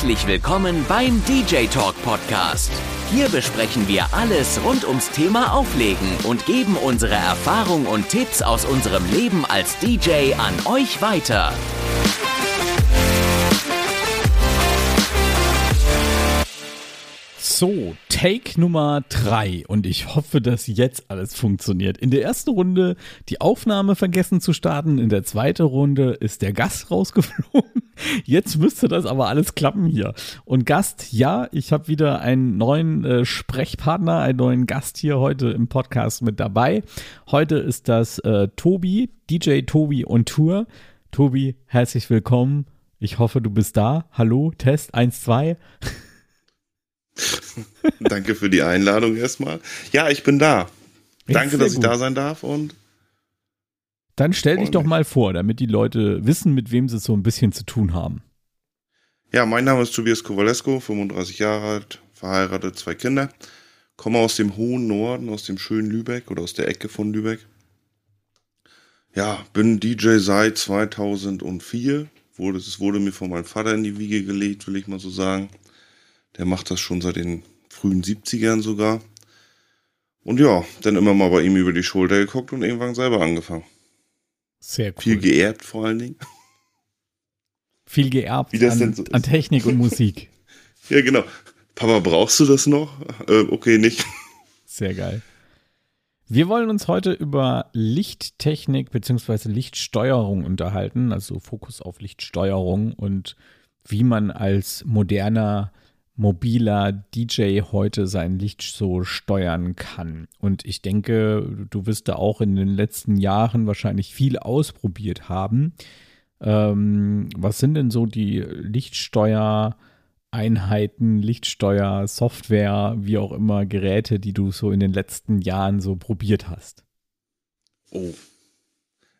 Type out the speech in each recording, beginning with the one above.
Herzlich willkommen beim DJ Talk Podcast. Hier besprechen wir alles rund ums Thema Auflegen und geben unsere Erfahrung und Tipps aus unserem Leben als DJ an euch weiter. So, Take Nummer drei und ich hoffe, dass jetzt alles funktioniert. In der ersten Runde die Aufnahme vergessen zu starten, in der zweiten Runde ist der Gast rausgeflogen. Jetzt müsste das aber alles klappen hier. Und Gast, ja, ich habe wieder einen neuen äh, Sprechpartner, einen neuen Gast hier heute im Podcast mit dabei. Heute ist das äh, Tobi, DJ Tobi on Tour. Tobi, herzlich willkommen. Ich hoffe, du bist da. Hallo, Test 1, 2. Danke für die Einladung erstmal. Ja, ich bin da. Danke, dass ich da sein darf und. Dann stell dich doch mal vor, damit die Leute wissen, mit wem sie so ein bisschen zu tun haben. Ja, mein Name ist Tobias Kowalesko, 35 Jahre alt, verheiratet, zwei Kinder. Komme aus dem hohen Norden, aus dem schönen Lübeck oder aus der Ecke von Lübeck. Ja, bin DJ seit 2004. Wurde, es wurde mir von meinem Vater in die Wiege gelegt, will ich mal so sagen. Der macht das schon seit den frühen 70ern sogar. Und ja, dann immer mal bei ihm über die Schulter geguckt und irgendwann selber angefangen. Sehr cool. Viel geerbt vor allen Dingen. Viel geerbt Wie das an, denn so an Technik und Musik. ja, genau. Papa, brauchst du das noch? Äh, okay, nicht. Sehr geil. Wir wollen uns heute über Lichttechnik bzw. Lichtsteuerung unterhalten, also Fokus auf Lichtsteuerung und wie man als moderner mobiler DJ heute sein Licht so steuern kann. Und ich denke, du wirst da auch in den letzten Jahren wahrscheinlich viel ausprobiert haben. Ähm, was sind denn so die Lichtsteuereinheiten, Lichtsteuer, Software, wie auch immer, Geräte, die du so in den letzten Jahren so probiert hast? Oh,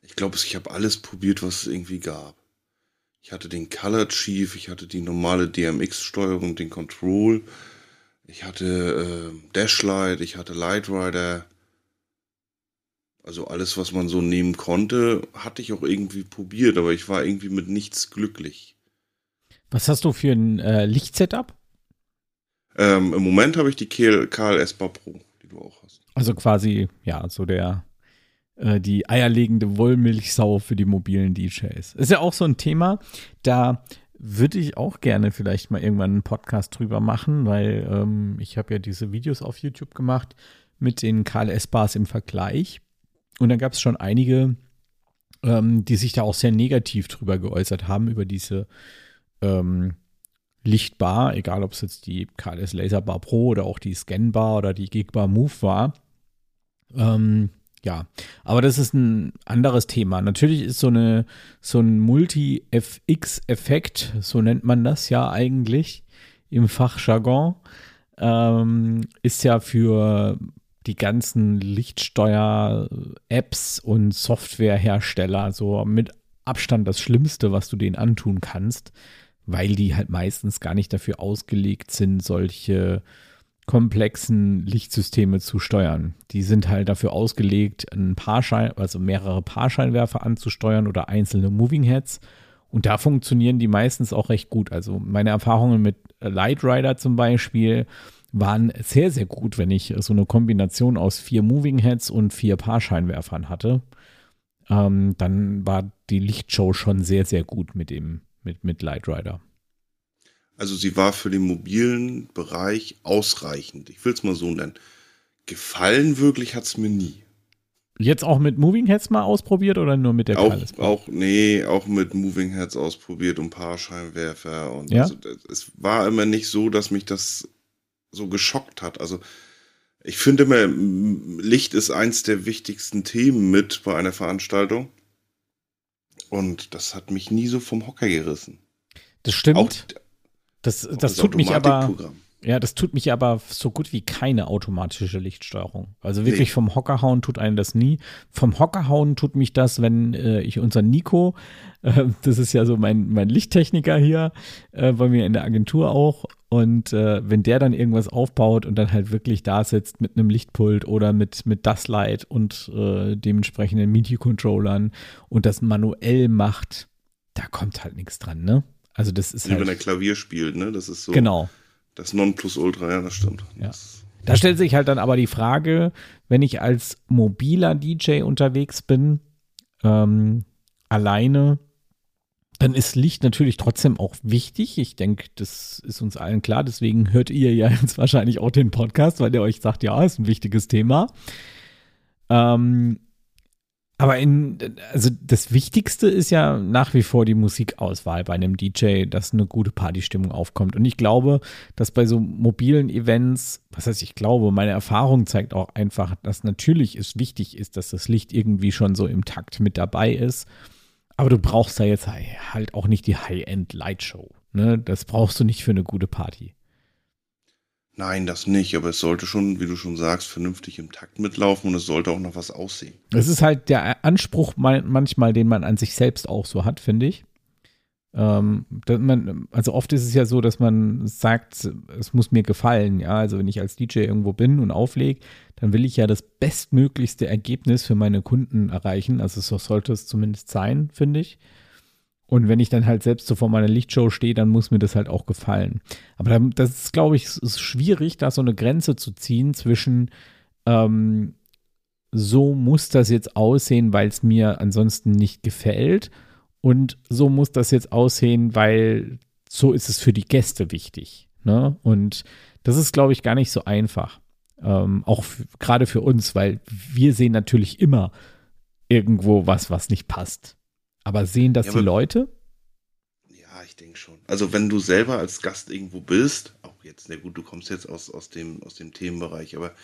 ich glaube, ich habe alles probiert, was es irgendwie gab. Ich hatte den Color Chief, ich hatte die normale DMX-Steuerung, den Control, ich hatte äh, Dashlight, ich hatte Light Rider. Also alles, was man so nehmen konnte, hatte ich auch irgendwie probiert, aber ich war irgendwie mit nichts glücklich. Was hast du für ein äh, Lichtsetup? Ähm, Im Moment habe ich die KLS Bar Pro, die du auch hast. Also quasi, ja, so der äh, die eierlegende Wollmilchsau für die mobilen DJs. Ist ja auch so ein Thema, da würde ich auch gerne vielleicht mal irgendwann einen Podcast drüber machen, weil ähm, ich habe ja diese Videos auf YouTube gemacht mit den KLS-Bars im Vergleich. Und da gab es schon einige, ähm, die sich da auch sehr negativ drüber geäußert haben, über diese ähm, Lichtbar, egal ob es jetzt die KLS Laserbar Pro oder auch die Scanbar oder die Gigbar Move war. Ähm, ja, aber das ist ein anderes Thema. Natürlich ist so eine so ein Multi-FX-Effekt, so nennt man das ja eigentlich im Fachjargon, ähm, ist ja für die ganzen Lichtsteuer-Apps und Softwarehersteller so mit Abstand das Schlimmste, was du denen antun kannst, weil die halt meistens gar nicht dafür ausgelegt sind, solche komplexen Lichtsysteme zu steuern. Die sind halt dafür ausgelegt, ein Paarschein, also mehrere Paarscheinwerfer anzusteuern oder einzelne Moving Heads. Und da funktionieren die meistens auch recht gut. Also meine Erfahrungen mit Light Rider zum Beispiel waren sehr, sehr gut, wenn ich so eine Kombination aus vier Moving Heads und vier Paarscheinwerfern hatte. Ähm, dann war die Lichtshow schon sehr, sehr gut mit dem, mit, mit Light Rider. Also sie war für den mobilen Bereich ausreichend. Ich will es mal so nennen. Gefallen wirklich hat es mir nie. Jetzt auch mit Moving Heads mal ausprobiert oder nur mit der auch, auch Nee, auch mit Moving Heads ausprobiert und Paarscheinwerfer. Und ja? also, es war immer nicht so, dass mich das so geschockt hat. Also ich finde immer, Licht ist eins der wichtigsten Themen mit bei einer Veranstaltung. Und das hat mich nie so vom Hocker gerissen. Das stimmt. Auch, das, das, das tut mich aber. Ja, das tut mich aber so gut wie keine automatische Lichtsteuerung. Also wirklich nee. vom Hockerhauen tut einen das nie. Vom Hockerhauen tut mich das, wenn äh, ich unser Nico, äh, das ist ja so mein, mein Lichttechniker hier äh, bei mir in der Agentur auch, und äh, wenn der dann irgendwas aufbaut und dann halt wirklich da sitzt mit einem Lichtpult oder mit, mit Dustlight und äh, dementsprechenden MIDI-Controllern und das manuell macht, da kommt halt nichts dran, ne? Also das ist Wie halt, wenn er Klavier spielt, ne? Das ist so genau. das Nonplusultra, ja, das stimmt. Ja. Das, Da stellt sich halt dann aber die Frage, wenn ich als mobiler DJ unterwegs bin, ähm, alleine, dann ist Licht natürlich trotzdem auch wichtig. Ich denke, das ist uns allen klar. Deswegen hört ihr ja jetzt wahrscheinlich auch den Podcast, weil der euch sagt, ja, ist ein wichtiges Thema. Ähm, aber in, also das Wichtigste ist ja nach wie vor die Musikauswahl bei einem DJ, dass eine gute Partystimmung aufkommt. Und ich glaube, dass bei so mobilen Events, was heißt ich glaube, meine Erfahrung zeigt auch einfach, dass natürlich es wichtig ist, dass das Licht irgendwie schon so im Takt mit dabei ist. Aber du brauchst da jetzt halt auch nicht die High-End-Lightshow. Ne? Das brauchst du nicht für eine gute Party. Nein, das nicht, aber es sollte schon, wie du schon sagst, vernünftig im Takt mitlaufen und es sollte auch noch was aussehen. Es ist halt der Anspruch man- manchmal, den man an sich selbst auch so hat, finde ich. Ähm, man, also oft ist es ja so, dass man sagt, es muss mir gefallen. Ja, also wenn ich als DJ irgendwo bin und auflege, dann will ich ja das bestmöglichste Ergebnis für meine Kunden erreichen. Also so sollte es zumindest sein, finde ich. Und wenn ich dann halt selbst so vor meiner Lichtshow stehe, dann muss mir das halt auch gefallen. Aber das ist, glaube ich, ist schwierig, da so eine Grenze zu ziehen zwischen ähm, so muss das jetzt aussehen, weil es mir ansonsten nicht gefällt. Und so muss das jetzt aussehen, weil so ist es für die Gäste wichtig. Ne? Und das ist, glaube ich, gar nicht so einfach. Ähm, auch gerade für uns, weil wir sehen natürlich immer irgendwo was, was nicht passt. Aber sehen das Ja, die Leute? Ja, ich denke schon. Also wenn du selber als Gast irgendwo bist, auch jetzt, na gut, du kommst jetzt aus, aus, dem, aus dem Themenbereich, aber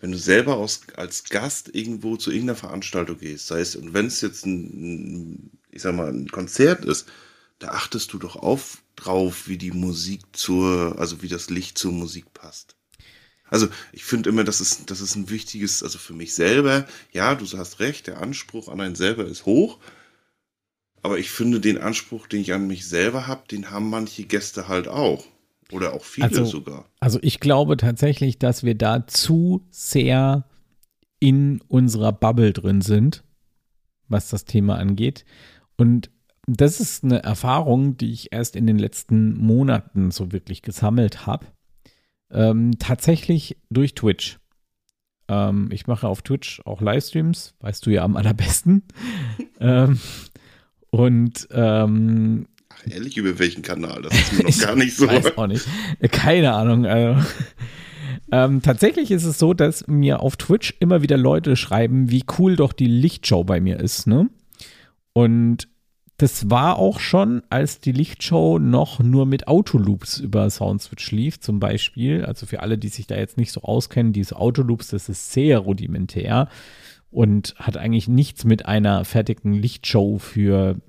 wenn du selber aus, als Gast irgendwo zu irgendeiner Veranstaltung gehst, sei es, und wenn es jetzt ein, ein, ich sag mal, ein Konzert ist, da achtest du doch auf drauf, wie die Musik zur, also wie das Licht zur Musik passt. Also ich finde immer, das ist, das ist ein wichtiges, also für mich selber, ja, du hast recht, der Anspruch an einen selber ist hoch, aber ich finde, den Anspruch, den ich an mich selber habe, den haben manche Gäste halt auch. Oder auch viele Also- sogar. Also ich glaube tatsächlich, dass wir da zu sehr in unserer Bubble drin sind, was das Thema angeht. Und das ist eine Erfahrung, die ich erst in den letzten Monaten so wirklich gesammelt habe. Ähm, tatsächlich durch Twitch. Ähm, ich mache auf Twitch auch Livestreams, weißt du ja am allerbesten. ähm, und ähm, Ach, ehrlich, über welchen Kanal? Das ist mir noch ich gar nicht so. Weiß auch nicht. Keine Ahnung. Also. Ähm, tatsächlich ist es so, dass mir auf Twitch immer wieder Leute schreiben, wie cool doch die Lichtshow bei mir ist, ne? Und das war auch schon, als die Lichtshow noch nur mit Autoloops über Soundswitch lief, zum Beispiel. Also für alle, die sich da jetzt nicht so auskennen, diese Autoloops, das ist sehr rudimentär und hat eigentlich nichts mit einer fertigen Lichtshow für,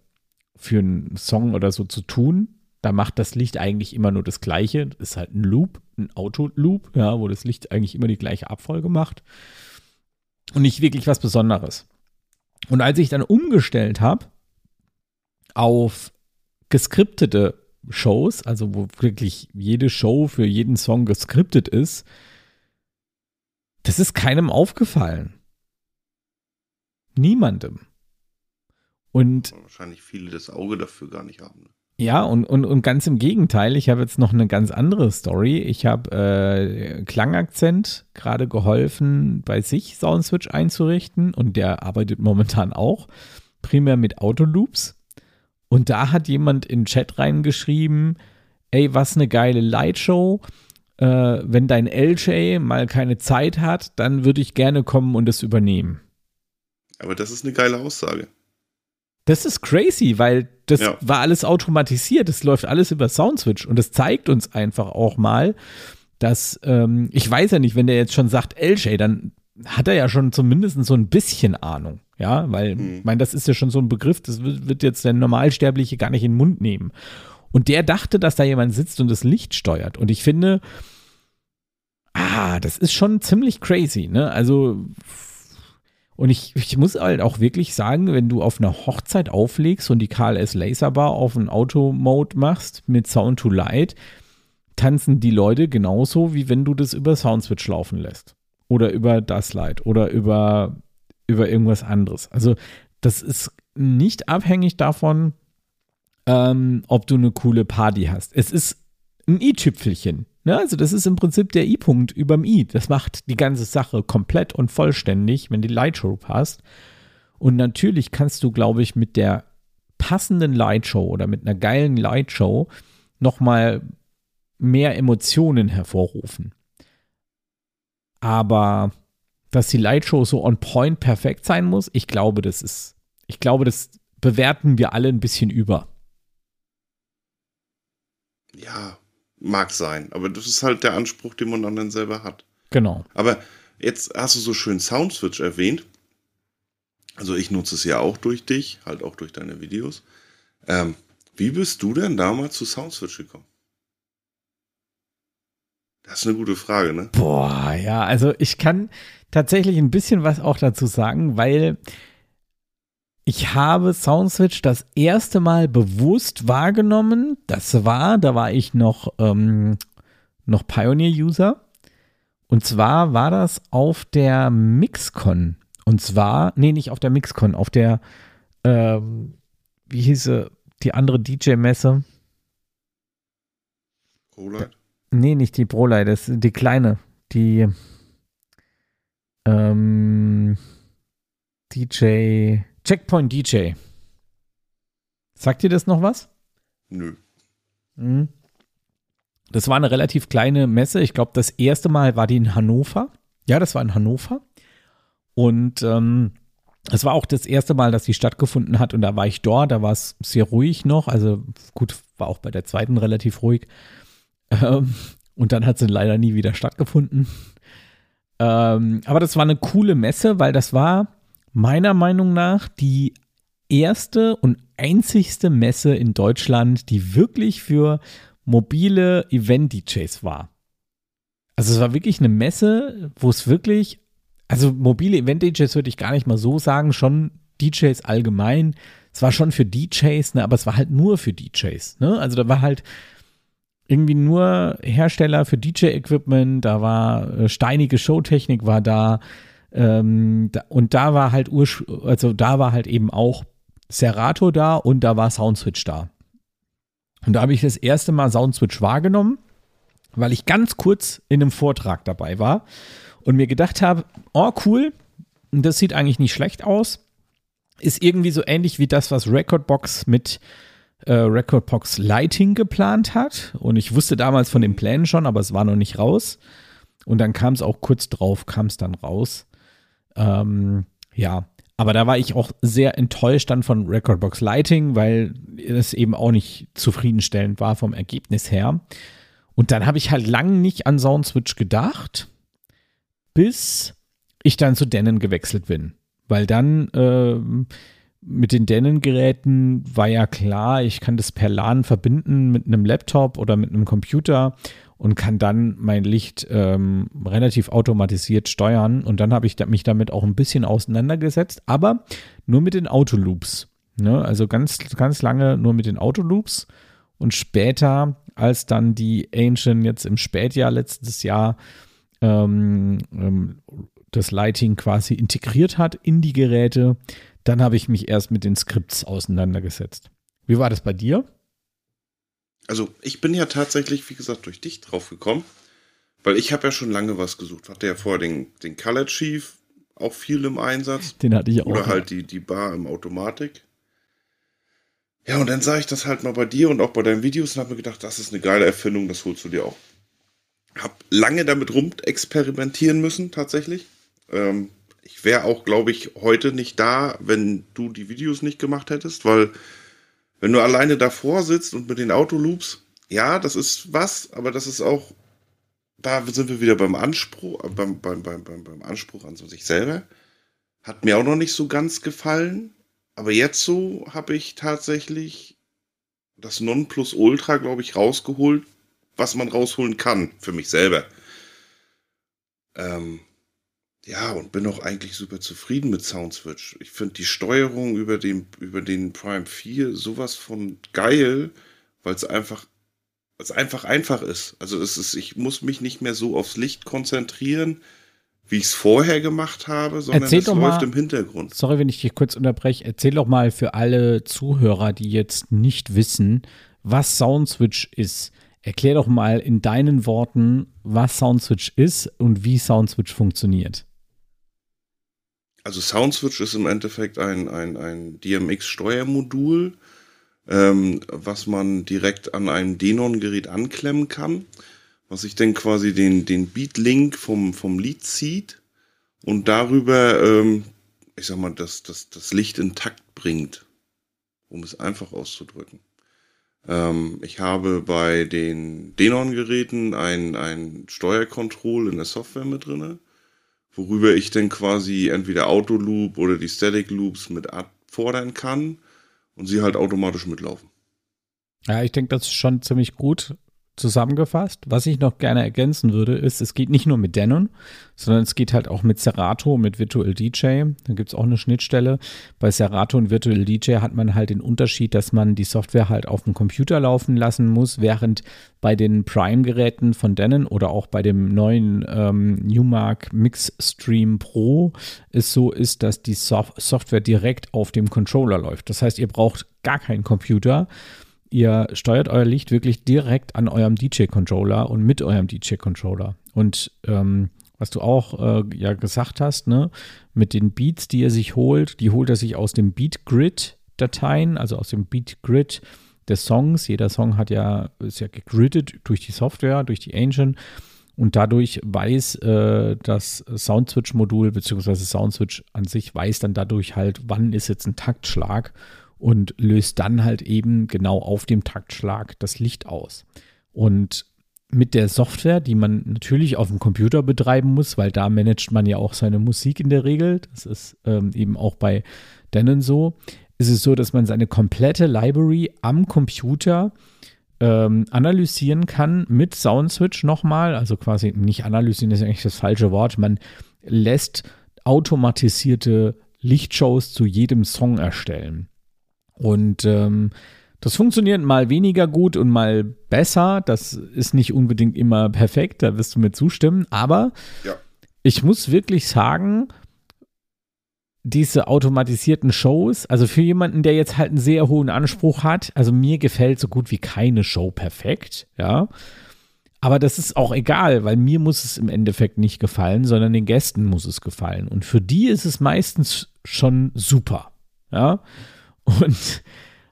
für einen Song oder so zu tun. Da macht das Licht eigentlich immer nur das Gleiche. Das ist halt ein Loop, ein Autoloop, ja, wo das Licht eigentlich immer die gleiche Abfolge macht. Und nicht wirklich was Besonderes. Und als ich dann umgestellt habe auf geskriptete Shows, also wo wirklich jede Show für jeden Song geskriptet ist, das ist keinem aufgefallen. Niemandem. Und Wahrscheinlich viele das Auge dafür gar nicht haben. ja, und, und, und ganz im Gegenteil, ich habe jetzt noch eine ganz andere Story. Ich habe äh, Klangakzent gerade geholfen, bei sich Soundswitch einzurichten und der arbeitet momentan auch primär mit Autoloops. Und da hat jemand in den Chat reingeschrieben, ey, was eine geile Lightshow. Äh, wenn dein LJ mal keine Zeit hat, dann würde ich gerne kommen und es übernehmen. Aber das ist eine geile Aussage. Das ist crazy, weil das Ja. war alles automatisiert. Das läuft alles über Soundswitch und das zeigt uns einfach auch mal, dass ähm, ich weiß ja nicht, wenn der jetzt schon sagt LJ, dann hat er ja schon zumindest so ein bisschen Ahnung. Ja, weil, Mhm. ich meine, das ist ja schon so ein Begriff, das wird, wird jetzt der Normalsterbliche gar nicht in den Mund nehmen. Und der dachte, dass da jemand sitzt und das Licht steuert. Und ich finde, ah, das ist schon ziemlich crazy, ne? Also, und ich, ich muss halt auch wirklich sagen, wenn du auf einer Hochzeit auflegst und die KLS Laserbar auf einen Auto-Mode machst mit Sound to Light, tanzen die Leute genauso, wie wenn du das über Soundswitch laufen lässt. Oder über das Light oder über, über irgendwas anderes. Also, das ist nicht abhängig davon, ähm, ob du eine coole Party hast. Es ist ein i-Tüpfelchen. Ne? Also das ist im Prinzip der i-Punkt überm i. Das macht die ganze Sache komplett und vollständig, wenn die Lightshow passt. Und natürlich kannst du, glaube ich, mit der passenden Lightshow oder mit einer geilen Lightshow nochmal mehr Emotionen hervorrufen. Aber dass die Lightshow so on point perfekt sein muss, ich glaube, das ist, ich glaube, das bewerten wir alle ein bisschen über. Ja, mag sein, aber das ist halt der Anspruch, den man dann selber hat. Genau. Aber jetzt hast du so schön Soundswitch erwähnt. Also ich nutze es ja auch durch dich, halt auch durch deine Videos. Ähm, wie bist du denn damals zu Soundswitch gekommen? Das ist eine gute Frage, ne? Boah, ja, also ich kann tatsächlich ein bisschen was auch dazu sagen, weil ich habe Soundswitch das erste Mal bewusst wahrgenommen. Das war, da war ich noch, ähm, noch Pioneer-User. Und zwar war das auf der Mixcon. Und zwar, nee, nicht auf der Mixcon, auf der, ähm, wie hieße die andere DJ-Messe? Roland? Nee, nicht die Brolei, das ist die kleine. Die ähm, DJ. Checkpoint DJ. Sagt dir das noch was? Nö. Mhm. Das war eine relativ kleine Messe. Ich glaube, das erste Mal war die in Hannover. Ja, das war in Hannover. Und ähm, es war auch das erste Mal, dass sie stattgefunden hat. Und da war ich dort. Da war es sehr ruhig noch. Also gut, war auch bei der zweiten relativ ruhig. Ähm, und dann hat sie leider nie wieder stattgefunden. Ähm, aber das war eine coole Messe, weil das war meiner Meinung nach die erste und einzigste Messe in Deutschland, die wirklich für mobile Event-DJs war. Also es war wirklich eine Messe, wo es wirklich, also mobile Event-DJs würde ich gar nicht mal so sagen, schon DJs allgemein. Es war schon für DJs, ne, aber es war halt nur für DJs. Ne? Also da war halt irgendwie nur Hersteller für DJ-Equipment, da war äh, steinige Showtechnik war da, ähm, da, und da war halt also da war halt eben auch Serato da und da war Soundswitch da. Und da habe ich das erste Mal Soundswitch wahrgenommen, weil ich ganz kurz in einem Vortrag dabei war und mir gedacht habe, oh cool, das sieht eigentlich nicht schlecht aus. Ist irgendwie so ähnlich wie das, was Recordbox mit äh, Recordbox Lighting geplant hat. Und ich wusste damals von den Plänen schon, aber es war noch nicht raus. Und dann kam es auch kurz drauf, kam es dann raus. Ähm, ja, aber da war ich auch sehr enttäuscht dann von Recordbox Lighting, weil es eben auch nicht zufriedenstellend war vom Ergebnis her. Und dann habe ich halt lang nicht an Soundswitch gedacht, bis ich dann zu Denon gewechselt bin. Weil dann äh, mit den Denon-Geräten war ja klar, ich kann das per LAN verbinden mit einem Laptop oder mit einem Computer und kann dann mein Licht ähm, relativ automatisiert steuern. Und dann habe ich mich damit auch ein bisschen auseinandergesetzt, aber nur mit den Autoloops. Ne? Also ganz, ganz lange nur mit den Autoloops. Und später, als dann die Ancient jetzt im Spätjahr letztes Jahr ähm, ähm, das Lighting quasi integriert hat in die Geräte, dann habe ich mich erst mit den Skripts auseinandergesetzt. Wie war das bei dir? Also ich bin ja tatsächlich, wie gesagt, durch dich drauf gekommen, weil ich habe ja schon lange was gesucht. Hatte ja vorher den, den Color Chief auch viel im Einsatz. Den hatte ich auch. Oder halt die, die Bar im Automatik. Ja, und dann sah ich das halt mal bei dir und auch bei deinen Videos und habe mir gedacht, das ist eine geile Erfindung, das holst du dir auch. Hab lange damit rum experimentieren müssen, tatsächlich. Ähm, ich wäre auch, glaube ich, heute nicht da, wenn du die Videos nicht gemacht hättest, weil wenn du alleine davor sitzt und mit den Autoloops, ja, das ist was, aber das ist auch, da sind wir wieder beim Anspruch, äh, beim, beim, beim, beim, Anspruch an sich selber. Hat mir auch noch nicht so ganz gefallen, aber jetzt so habe ich tatsächlich das Nonplusultra, glaube ich, rausgeholt, was man rausholen kann für mich selber. Ähm, ja, und bin auch eigentlich super zufrieden mit Soundswitch. Ich finde die Steuerung über den, über den Prime 4 sowas von geil, weil es einfach, es einfach einfach ist. Also es ist, ich muss mich nicht mehr so aufs Licht konzentrieren. wie ich es vorher gemacht habe, sondern Erzähl es doch läuft mal- im Hintergrund. Sorry, wenn ich dich kurz unterbreche. Erzähl doch mal für alle Zuhörer, die jetzt nicht wissen, was Soundswitch ist. Erklär doch mal in deinen Worten, was Soundswitch ist und wie Soundswitch funktioniert. Also SoundSwitch ist im Endeffekt ein, ein, ein DMX-Steuermodul, ähm, was man direkt an einem Denon-Gerät anklemmen kann, was sich dann quasi den, den Beat-Link vom, vom Lied zieht und darüber, ähm, ich sag mal, das, das, das Licht in Takt bringt, um es einfach auszudrücken. Ähm, ich habe bei den Denon-Geräten ein, ein Steuercontrol in der Software mit drinne worüber ich dann quasi entweder Autoloop oder die Static Loops mit abfordern kann und sie halt automatisch mitlaufen. Ja, ich denke, das ist schon ziemlich gut zusammengefasst. Was ich noch gerne ergänzen würde, ist, es geht nicht nur mit Denon, sondern es geht halt auch mit Serato, mit Virtual DJ. Da gibt es auch eine Schnittstelle. Bei Serato und Virtual DJ hat man halt den Unterschied, dass man die Software halt auf dem Computer laufen lassen muss, während bei den Prime-Geräten von Denon oder auch bei dem neuen ähm, Newmark Mixstream Pro es so ist, dass die Sof Software direkt auf dem Controller läuft. Das heißt, ihr braucht gar keinen Computer ihr steuert euer Licht wirklich direkt an eurem DJ-Controller und mit eurem DJ-Controller. Und ähm, was du auch äh, ja gesagt hast, ne, mit den Beats, die er sich holt, die holt er sich aus dem Beat-Grid-Dateien, also aus dem Beat-Grid des Songs. Jeder Song hat ja, ist ja gegridet durch die Software, durch die Engine. Und dadurch weiß äh, das Soundswitch-Modul beziehungsweise Soundswitch an sich weiß dann dadurch halt, wann ist jetzt ein Taktschlag und löst dann halt eben genau auf dem Taktschlag das Licht aus. Und mit der Software, die man natürlich auf dem Computer betreiben muss, weil da managt man ja auch seine Musik in der Regel, das ist ähm, eben auch bei Denon so, ist es so, dass man seine komplette Library am Computer ähm, analysieren kann mit Soundswitch nochmal, also quasi nicht analysieren ist eigentlich das falsche Wort, man lässt automatisierte Lichtshows zu jedem Song erstellen. Und ähm, das funktioniert mal weniger gut und mal besser. Das ist nicht unbedingt immer perfekt, da wirst du mir zustimmen. Aber Ja. ich muss wirklich sagen, diese automatisierten Shows, also für jemanden, der jetzt halt einen sehr hohen Anspruch hat, also mir gefällt so gut wie keine Show perfekt, ja. Aber das ist auch egal, weil mir muss es im Endeffekt nicht gefallen, sondern den Gästen muss es gefallen. Und für die ist es meistens schon super, ja. Und,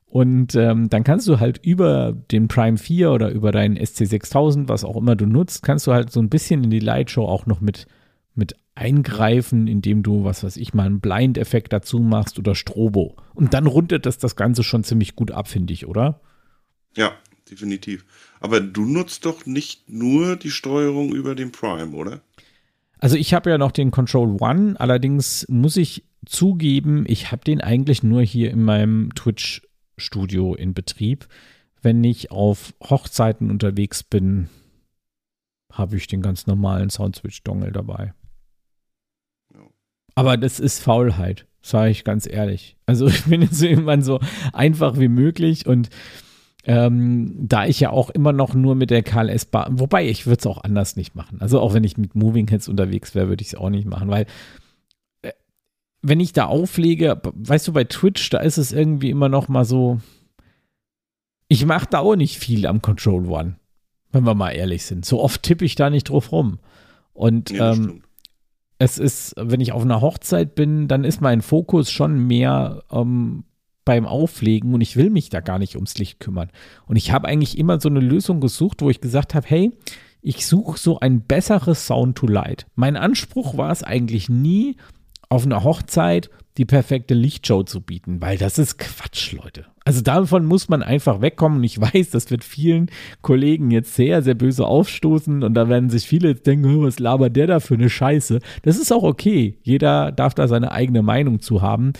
und ähm, dann kannst du halt über den Prime 4 oder über deinen SC6000, was auch immer du nutzt, kannst du halt so ein bisschen in die Lightshow auch noch mit, mit eingreifen, indem du, was weiß ich, mal einen Blind-Effekt dazu machst oder Strobo. Und dann rundet das das Ganze schon ziemlich gut ab, finde ich, oder? Ja, definitiv. Aber du nutzt doch nicht nur die Steuerung über den Prime, oder? Also ich habe ja noch den Control One, allerdings muss ich zugeben, ich habe den eigentlich nur hier in meinem Twitch-Studio in Betrieb. Wenn ich auf Hochzeiten unterwegs bin, habe ich den ganz normalen Soundswitch-Dongle dabei. Ja. Aber das ist Faulheit, sage ich ganz ehrlich. Also ich bin jetzt irgendwann so einfach wie möglich und ähm, da ich ja auch immer noch nur mit der KLS Bar, wobei ich würde es auch anders nicht machen. Also auch wenn ich mit Moving Heads unterwegs wäre, würde ich es auch nicht machen, weil wenn ich da auflege, weißt du, bei Twitch, da ist es irgendwie immer noch mal so, ich mache da auch nicht viel am Control One, wenn wir mal ehrlich sind. So oft tippe ich da nicht drauf rum. Und Nee, ähm, es ist, wenn ich auf einer Hochzeit bin, dann ist mein Fokus schon mehr ähm, beim Auflegen und ich will mich da gar nicht ums Licht kümmern. Und ich habe eigentlich immer so eine Lösung gesucht, wo ich gesagt habe, hey, ich suche so ein besseres Sound to Light. Mein Anspruch war es eigentlich nie, auf einer Hochzeit die perfekte Lichtshow zu bieten, weil das ist Quatsch, Leute. Also davon muss man einfach wegkommen und ich weiß, das wird vielen Kollegen jetzt sehr, sehr böse aufstoßen und da werden sich viele jetzt denken, "Oh, was labert der da für eine Scheiße. Das ist auch okay. Jeder darf da seine eigene Meinung zu haben.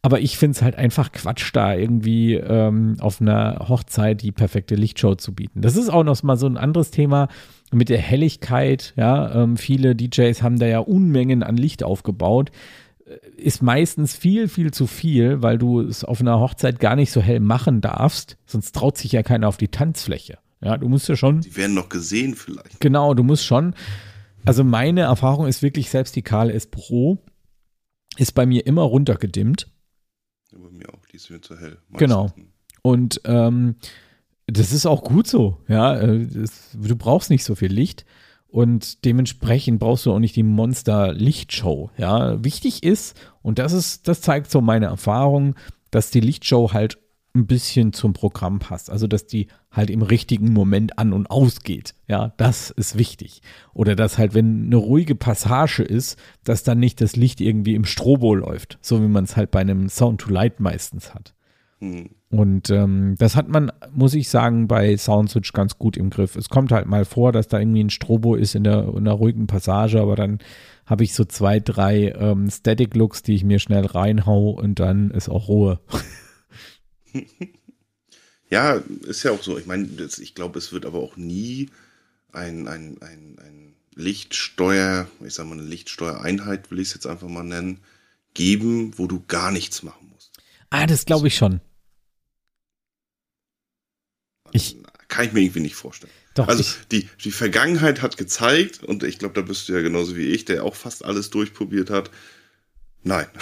Aber ich finde es halt einfach Quatsch, da irgendwie ähm, auf einer Hochzeit die perfekte Lichtshow zu bieten. Das ist auch noch mal so ein anderes Thema mit der Helligkeit. Ja, ähm, viele DJs haben da ja Unmengen an Licht aufgebaut. Äh, Ist meistens viel, viel zu viel, weil du es auf einer Hochzeit gar nicht so hell machen darfst. Sonst traut sich ja keiner auf die Tanzfläche. Ja, du musst ja schon Die werden noch gesehen vielleicht. Genau, du musst schon also meine Erfahrung ist wirklich, selbst die KLS Pro ist bei mir immer runtergedimmt. Ja, bei mir auch, die ist mir zu hell. Meistens. Genau. Und ähm, das ist auch gut so, ja. äh, Das, du brauchst nicht so viel Licht und dementsprechend brauchst du auch nicht die Monster-Lichtshow, ja. Wichtig ist, und das ist, das zeigt so meine Erfahrung, dass die Lichtshow halt ein bisschen zum Programm passt. Also, dass die halt im richtigen Moment an und ausgeht. Ja, das ist wichtig. Oder dass halt, wenn eine ruhige Passage ist, dass dann nicht das Licht irgendwie im Strobo läuft. So wie man es halt bei einem Sound to Light meistens hat. Hm. Und ähm, das hat man, muss ich sagen, bei Soundswitch ganz gut im Griff. Es kommt halt mal vor, dass da irgendwie ein Strobo ist in der, in einer ruhigen Passage, aber dann habe ich so zwei, drei ähm, Static-Looks, die ich mir schnell reinhau und dann ist auch Ruhe. Ja, ist ja auch so. Ich meine, ich glaube, es wird aber auch nie ein, ein, ein, ein Lichtsteuer, ich sag mal eine Lichtsteuereinheit, will ich es jetzt einfach mal nennen, geben, wo du gar nichts machen musst. Ah, das glaube ich schon. Ich- Kann ich mir irgendwie nicht vorstellen. Doch, Also die, die Vergangenheit hat gezeigt, und ich glaube, da bist du ja genauso wie ich, der auch fast alles durchprobiert hat. Nein.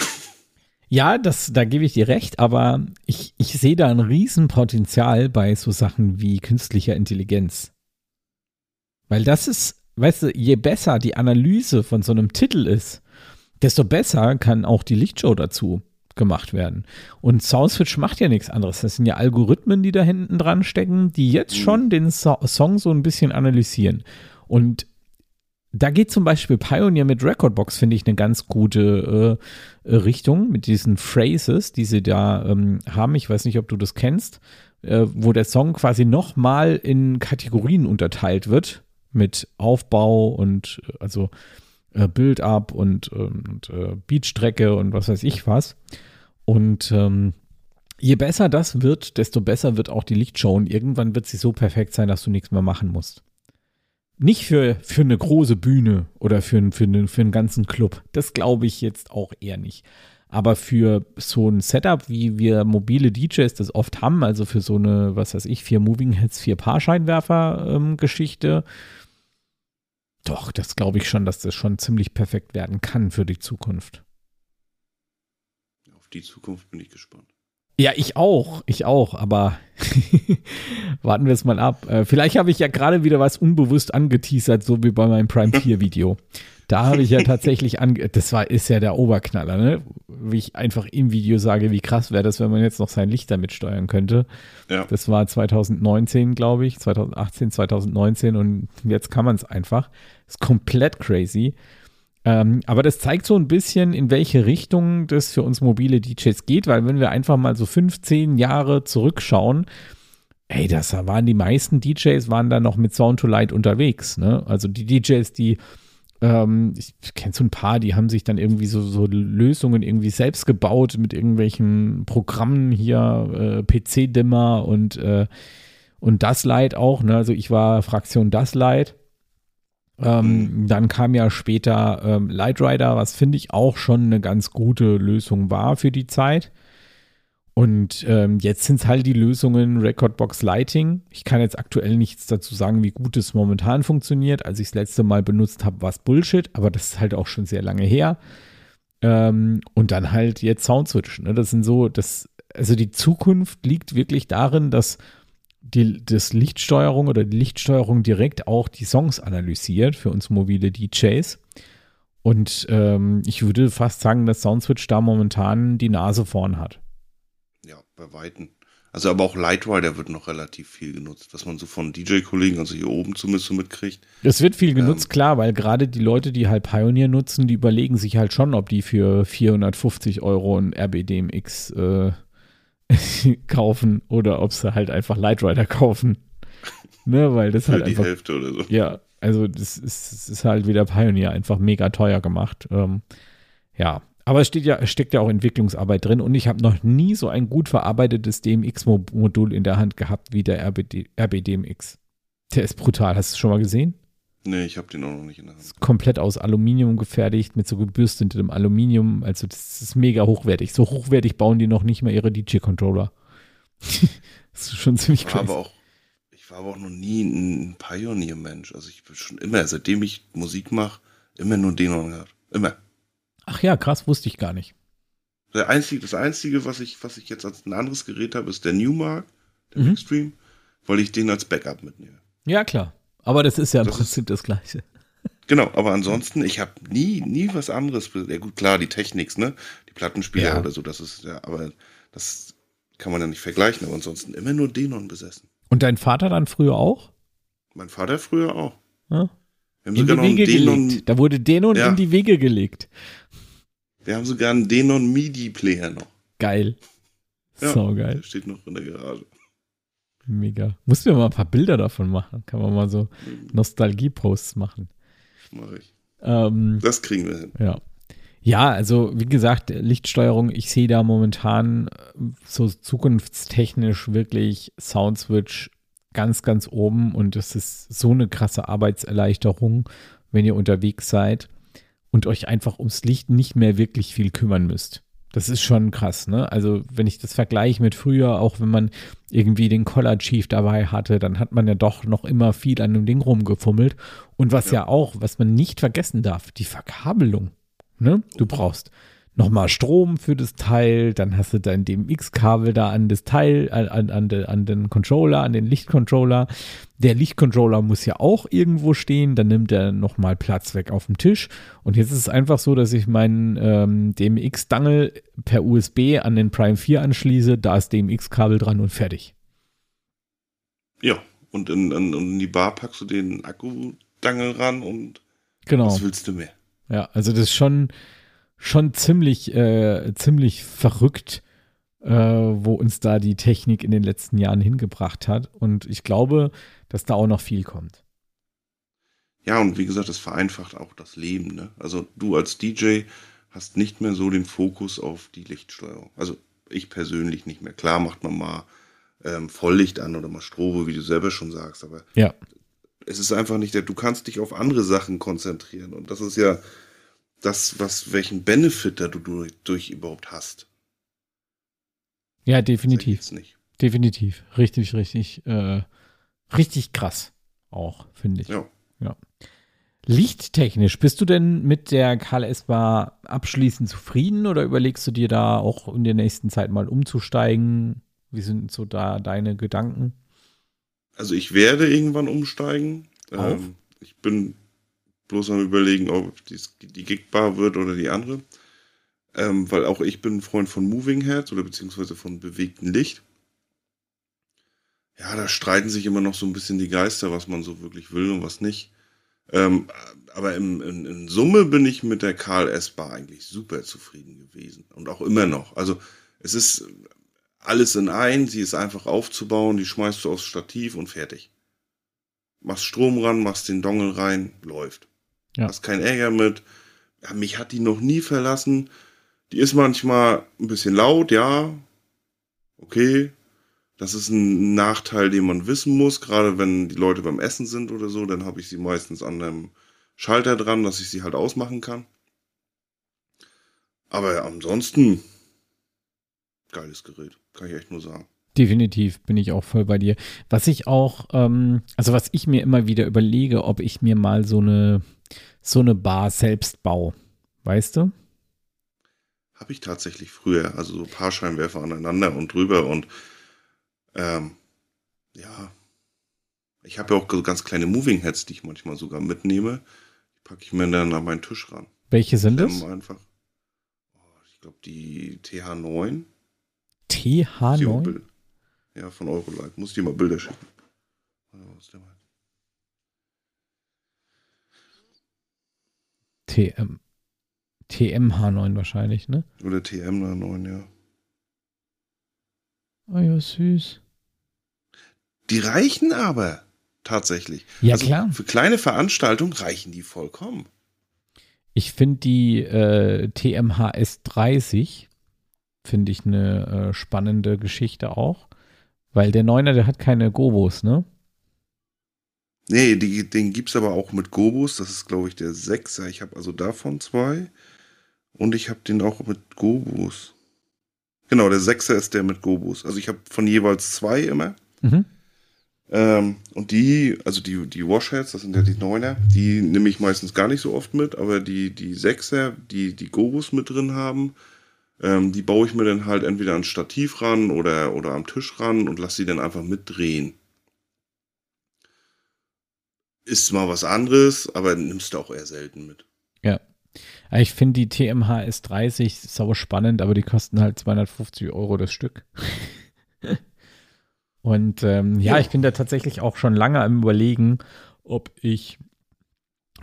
Ja, das, da gebe ich dir recht, aber ich, ich sehe da ein Riesenpotenzial bei so Sachen wie künstlicher Intelligenz. Weil das ist, weißt du, je besser die Analyse von so einem Titel ist, desto besser kann auch die Lichtshow dazu gemacht werden. Und Soundswitch macht ja nichts anderes. Das sind ja Algorithmen, die da hinten dran stecken, die jetzt schon den so Song so ein bisschen analysieren. Und da geht zum Beispiel Pioneer mit Recordbox, finde ich, eine ganz gute äh, äh, Richtung mit diesen Phrases, die sie da ähm, haben. Ich weiß nicht, ob du das kennst, äh, wo der Song quasi nochmal in Kategorien unterteilt wird mit Aufbau und äh, also äh, Build-up und, ähm, und äh, Beatstrecke und was weiß ich was. Und ähm, je besser das wird, desto besser wird auch die Lichtshow und irgendwann wird sie so perfekt sein, dass du nichts mehr machen musst. Nicht für, für eine große Bühne oder für, für, einen- für einen ganzen Club. Das glaube ich jetzt auch eher nicht. Aber für so ein Setup, wie wir mobile DJs das oft haben, also für so eine, was weiß ich, vier Moving Heads, vier Paarscheinwerfer-Geschichte, doch, das glaube ich schon, dass das schon ziemlich perfekt werden kann für die Zukunft. Auf die Zukunft bin ich gespannt. Ja, ich auch, ich auch, aber warten wir es mal ab. Äh, vielleicht habe ich ja gerade wieder was unbewusst angeteasert, so wie bei meinem Prime 4 Video. Da habe ich ja tatsächlich ange das war ist ja der Oberknaller, ne? Wie ich einfach im Video sage, wie krass wäre das, wenn man jetzt noch sein Licht damit steuern könnte. Ja. Das war 2019, glaube ich, 2018, 2019 und jetzt kann man es einfach. Ist komplett crazy. Ähm, aber das zeigt so ein bisschen, in welche Richtung das für uns mobile DJs geht, weil wenn wir einfach mal so 15 Jahre zurückschauen, ey, das waren die meisten DJs waren da noch mit Sound to Light unterwegs, ne? Also die DJs, die ähm, ich kenne so ein paar, die haben sich dann irgendwie so, so Lösungen irgendwie selbst gebaut mit irgendwelchen Programmen hier, äh, PC-Dimmer und, äh, und das Light auch, ne? Also ich war Fraktion das Light. Ähm, Dann kam ja später ähm, Light Rider, was finde ich auch schon eine ganz gute Lösung war für die Zeit. Und ähm, jetzt sind es halt die Lösungen Recordbox Lighting. Ich kann jetzt aktuell nichts dazu sagen, wie gut es momentan funktioniert. Als ich das letzte Mal benutzt habe, war es Bullshit, aber das ist halt auch schon sehr lange her. Ähm, und dann halt jetzt Soundswitch. Ne? Das sind so, das, also die Zukunft liegt wirklich darin, dass die das Lichtsteuerung oder die Lichtsteuerung direkt auch die Songs analysiert für uns mobile DJs. Und ähm, ich würde fast sagen, dass Soundswitch da momentan die Nase vorn hat. Ja, bei Weitem. Also aber auch Lightwire, wird noch relativ viel genutzt, was man so von DJ-Kollegen, also hier oben zumindest so mitkriegt. Es wird viel genutzt, klar, weil gerade die Leute, die halt Pioneer nutzen, die überlegen sich halt schon, ob die für 450 Euro ein RBDMX äh, kaufen oder ob sie halt einfach Lightrider kaufen. ne, weil das Für halt die einfach Hälfte oder so. Ja, also das ist, das ist halt wieder Pioneer, einfach mega teuer gemacht. Ähm, ja, aber es steht ja, steckt ja auch Entwicklungsarbeit drin und ich habe noch nie so ein gut verarbeitetes DMX-Modul in der Hand gehabt wie der RBD, RBDMX. Der ist brutal. Hast du es schon mal gesehen? Nee, ich habe den auch noch nicht in der Hand. Ist komplett aus Aluminium gefertigt, mit so gebürstetem Aluminium. Also das ist mega hochwertig. So hochwertig bauen die noch nicht mal ihre DJ-Controller. das ist schon ziemlich crazy. aber auch, ich war aber auch noch nie ein Pioneer-Mensch. Also ich bin schon immer, seitdem ich Musik mache, immer nur Denon gehabt. Immer. Ach ja, krass, wusste ich gar nicht. Der einzige, das Einzige, was ich, was ich jetzt als ein anderes Gerät habe, ist der Newmark, der mhm. Extreme, weil ich den als Backup mitnehme. Ja, klar. Aber das ist ja im das Prinzip das Gleiche. Genau, aber ansonsten, ich habe nie, nie was anderes. Ja gut, klar, die Techniks, ne? Die Plattenspieler ja. oder so, das ist, ja, aber das kann man ja nicht vergleichen. Aber ansonsten immer nur Denon besessen. Und dein Vater dann früher auch? Mein Vater früher auch. Ja. in die Wege Denon, gelegt. Da wurde Denon ja. in die Wege gelegt. Wir haben sogar einen Denon MIDI-Player noch. Geil. Ja, so geil. Der steht noch in der Garage. Mega. Musst du mir mal ein paar Bilder davon machen. Kann man mal so mhm. Nostalgie-Posts machen. Mach ich. Ähm, das kriegen wir hin. Ja. Ja, also wie gesagt, Lichtsteuerung, ich sehe da momentan äh, so zukunftstechnisch wirklich Soundswitch ganz, ganz oben und das ist so eine krasse Arbeitserleichterung, wenn ihr unterwegs seid und euch einfach ums Licht nicht mehr wirklich viel kümmern müsst. Das ist schon krass, ne? Also, wenn ich das vergleiche mit früher, auch wenn man irgendwie den Collar Chief dabei hatte, dann hat man ja doch noch immer viel an dem Ding rumgefummelt. Und was ja, ja auch, was man nicht vergessen darf, die Verkabelung. Ne? Du brauchst nochmal Strom für das Teil, dann hast du dein DMX-Kabel da an das Teil, an, an, an, den Controller, an den Lichtcontroller. Der Lichtcontroller muss ja auch irgendwo stehen, dann nimmt er nochmal Platz weg auf dem Tisch. Und jetzt ist es einfach so, dass ich meinen ähm, DMX-Dangle per USB an den Prime 4 anschließe, da ist DMX-Kabel dran und fertig. Ja, und in, in, in die Bar packst du den Akku-Dangle ran und genau. was willst du mehr? Ja, also das ist schon schon ziemlich, äh, ziemlich verrückt, äh, wo uns da die Technik in den letzten Jahren hingebracht hat. Und ich glaube, dass da auch noch viel kommt. Ja, und wie gesagt, es vereinfacht auch das Leben. Ne? Also du als DJ hast nicht mehr so den Fokus auf die Lichtsteuerung. Also ich persönlich nicht mehr. Klar macht man mal ähm, Volllicht an oder mal Strobe, wie du selber schon sagst, aber ja. es ist einfach nicht der, du kannst dich auf andere Sachen konzentrieren. Und das ist ja das, was, welchen Benefit da du durch, durch überhaupt hast. Ja, definitiv. Definitiv. Richtig, richtig, äh, richtig krass. Auch, finde ich. Ja. ja. Lichttechnisch, bist du denn mit der KLS-Bar abschließend zufrieden oder überlegst du dir da auch in der nächsten Zeit mal umzusteigen? Wie sind so da deine Gedanken? Also ich werde irgendwann umsteigen. Ähm, ich bin bloß am überlegen, ob die, die Gigbar wird oder die andere. Ähm, weil auch ich bin ein Freund von Moving Heads oder beziehungsweise von bewegtem Licht. Ja, da streiten sich immer noch so ein bisschen die Geister, was man so wirklich will und was nicht. Ähm, aber im, in, in, Summe bin ich mit der KLS-Bar eigentlich super zufrieden gewesen. Und auch immer noch. Also es ist alles in ein, sie ist einfach aufzubauen, die schmeißt du aufs Stativ und fertig. Machst Strom ran, machst den Dongel rein, läuft. Ja. Hast keinen Ärger mit. Ja, mich hat die noch nie verlassen. Die ist manchmal ein bisschen laut, ja. Okay. Das ist ein Nachteil, den man wissen muss, gerade wenn die Leute beim Essen sind oder so, dann habe ich sie meistens an einem Schalter dran, dass ich sie halt ausmachen kann. Aber ansonsten, geiles Gerät, kann ich echt nur sagen. Definitiv bin ich auch voll bei dir. Was ich auch, ähm, also was ich mir immer wieder überlege, ob ich mir mal so eine so eine Bar selbst baue. Weißt du? Habe ich tatsächlich früher. Also so Paarscheinwerfer aneinander und drüber und ähm, ja. Ich habe ja auch so ganz kleine Moving Heads, die ich manchmal sogar mitnehme. Die packe ich mir dann an meinen Tisch ran. Welche sind das? Einfach. Oh, ich glaube die TH9. TH9? Ja, von Eurolight. Muss ich dir mal Bilder schicken. Was ist der mal? TM. TMH9 wahrscheinlich, ne? Oder TMH9, ja. Oh ja, süß. Die reichen aber tatsächlich. Ja, also klar. Für kleine Veranstaltungen reichen die vollkommen. Ich finde die äh, TMHS 30 finde ich eine äh, spannende Geschichte auch, weil der Neuner, der hat keine Gobos, ne? Nee, die, den gibt es aber auch mit Gobus. Das ist, glaube ich, der Sechser. Ich habe also davon zwei. Und ich habe den auch mit Gobus. Genau, der Sechser ist der mit Gobus. Also ich habe von jeweils zwei immer. Mhm. Ähm, und die, also die, die Washheads, das sind ja die Neuner, die nehme ich meistens gar nicht so oft mit, aber die, die Sechser, die die Gobus mit drin haben, ähm, die baue ich mir dann halt entweder ans Stativ ran oder, oder am Tisch ran und lasse sie dann einfach mitdrehen. Ist mal was anderes, aber nimmst du auch eher selten mit. Ja. Ich finde die TMH S30 sauer spannend, aber die kosten halt 250 Euro das Stück. Und ähm, ja, ich bin da tatsächlich auch schon lange am Überlegen, ob ich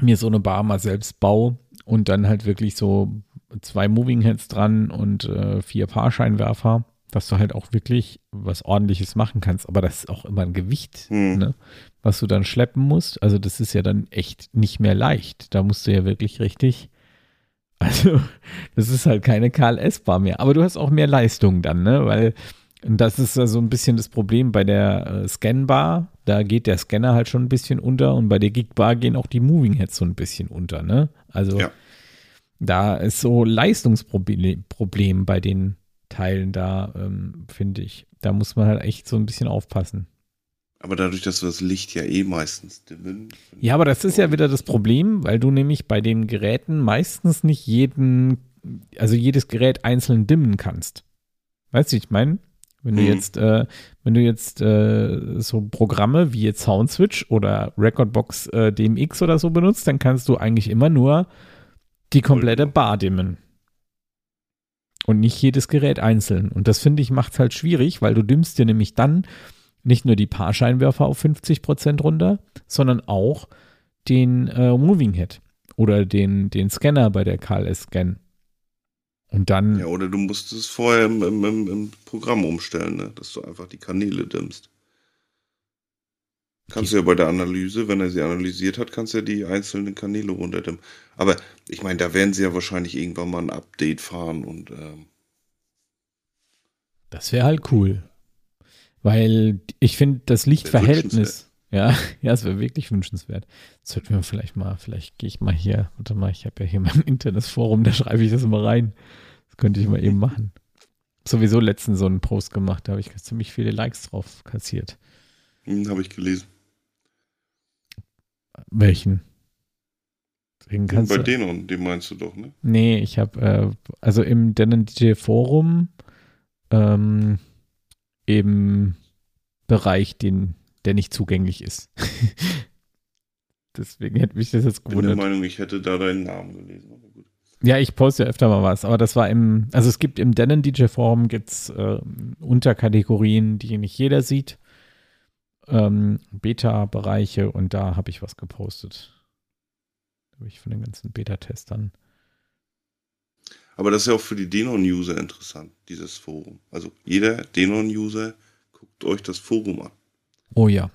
mir so eine Bar mal selbst baue und dann halt wirklich so zwei Moving Heads dran und äh, vier Fahrscheinwerfer, dass du halt auch wirklich was ordentliches machen kannst. Aber das ist auch immer ein Gewicht, Hm. ne, was du dann schleppen musst. Also das ist ja dann echt nicht mehr leicht. Da musst du ja wirklich richtig, also das ist halt keine KLS-Bar mehr. Aber du hast auch mehr Leistung dann, ne, weil das ist ja so ein bisschen das Problem bei der äh, Scanbar. Da geht der Scanner halt schon ein bisschen unter und bei der Gigbar gehen auch die Moving Heads so ein bisschen unter, ne? Also Ja. da ist so Leistungsproblem Problem bei den Teilen da, ähm, finde ich. Da muss man halt echt so ein bisschen aufpassen. Aber dadurch, dass wir das Licht ja eh meistens dimmen. Ja, aber das ist ja wieder das Problem, weil du nämlich bei den Geräten meistens nicht jeden, also jedes Gerät einzeln dimmen kannst. Weißt du, ich meine? Wenn du Mhm. jetzt, äh, wenn du jetzt äh, so Programme wie jetzt Soundswitch oder Recordbox äh, DMX oder so benutzt, dann kannst du eigentlich immer nur die komplette Bar dimmen. Und nicht jedes Gerät einzeln. Und das finde ich macht es halt schwierig, weil du dimmst dir nämlich dann nicht nur die Paarscheinwerfer auf 50% runter, sondern auch den äh, Moving Head oder den, den Scanner bei der KLS Scan. Und dann, Ja, oder du musst es vorher im, im, im, im Programm umstellen, ne? dass du einfach die Kanäle dimmst. Kannst du ja bei der Analyse, wenn er sie analysiert hat, kannst du ja die einzelnen Kanäle runterdimmen. Aber ich meine, da werden sie ja wahrscheinlich irgendwann mal ein Update fahren und ähm, das wäre halt cool. Weil ich finde, das Lichtverhältnis, ja, ja, es wäre wirklich wünschenswert. Sollten wir vielleicht mal, vielleicht gehe ich mal hier, warte mal, ich habe ja hier mein Internetforum, da schreibe ich das immer rein. Das könnte ich mal eben machen. Sowieso letztens so einen Post gemacht, da habe ich ziemlich viele Likes drauf kassiert. hm, habe ich gelesen. Welchen? Den kannst bei du, Denon, den meinst du doch, ne? Nee, ich habe, äh, also im Denon DJ Forum, ähm, im Bereich, den, der nicht zugänglich ist. Deswegen hätte mich das jetzt Bin der gewundert. Meinung, ich hätte da deinen Namen gelesen. Aber gut. Ja, ich poste ja öfter mal was, aber das war im, also es gibt im Denon DJ Forum gibt's äh, Unterkategorien, die nicht jeder sieht. Ähm, Beta-Bereiche und da habe ich was gepostet. Da habe ich von den ganzen Beta-Testern. Aber das ist ja auch für die Denon-User interessant, dieses Forum. Also jeder Denon-User guckt euch das Forum an. Oh ja.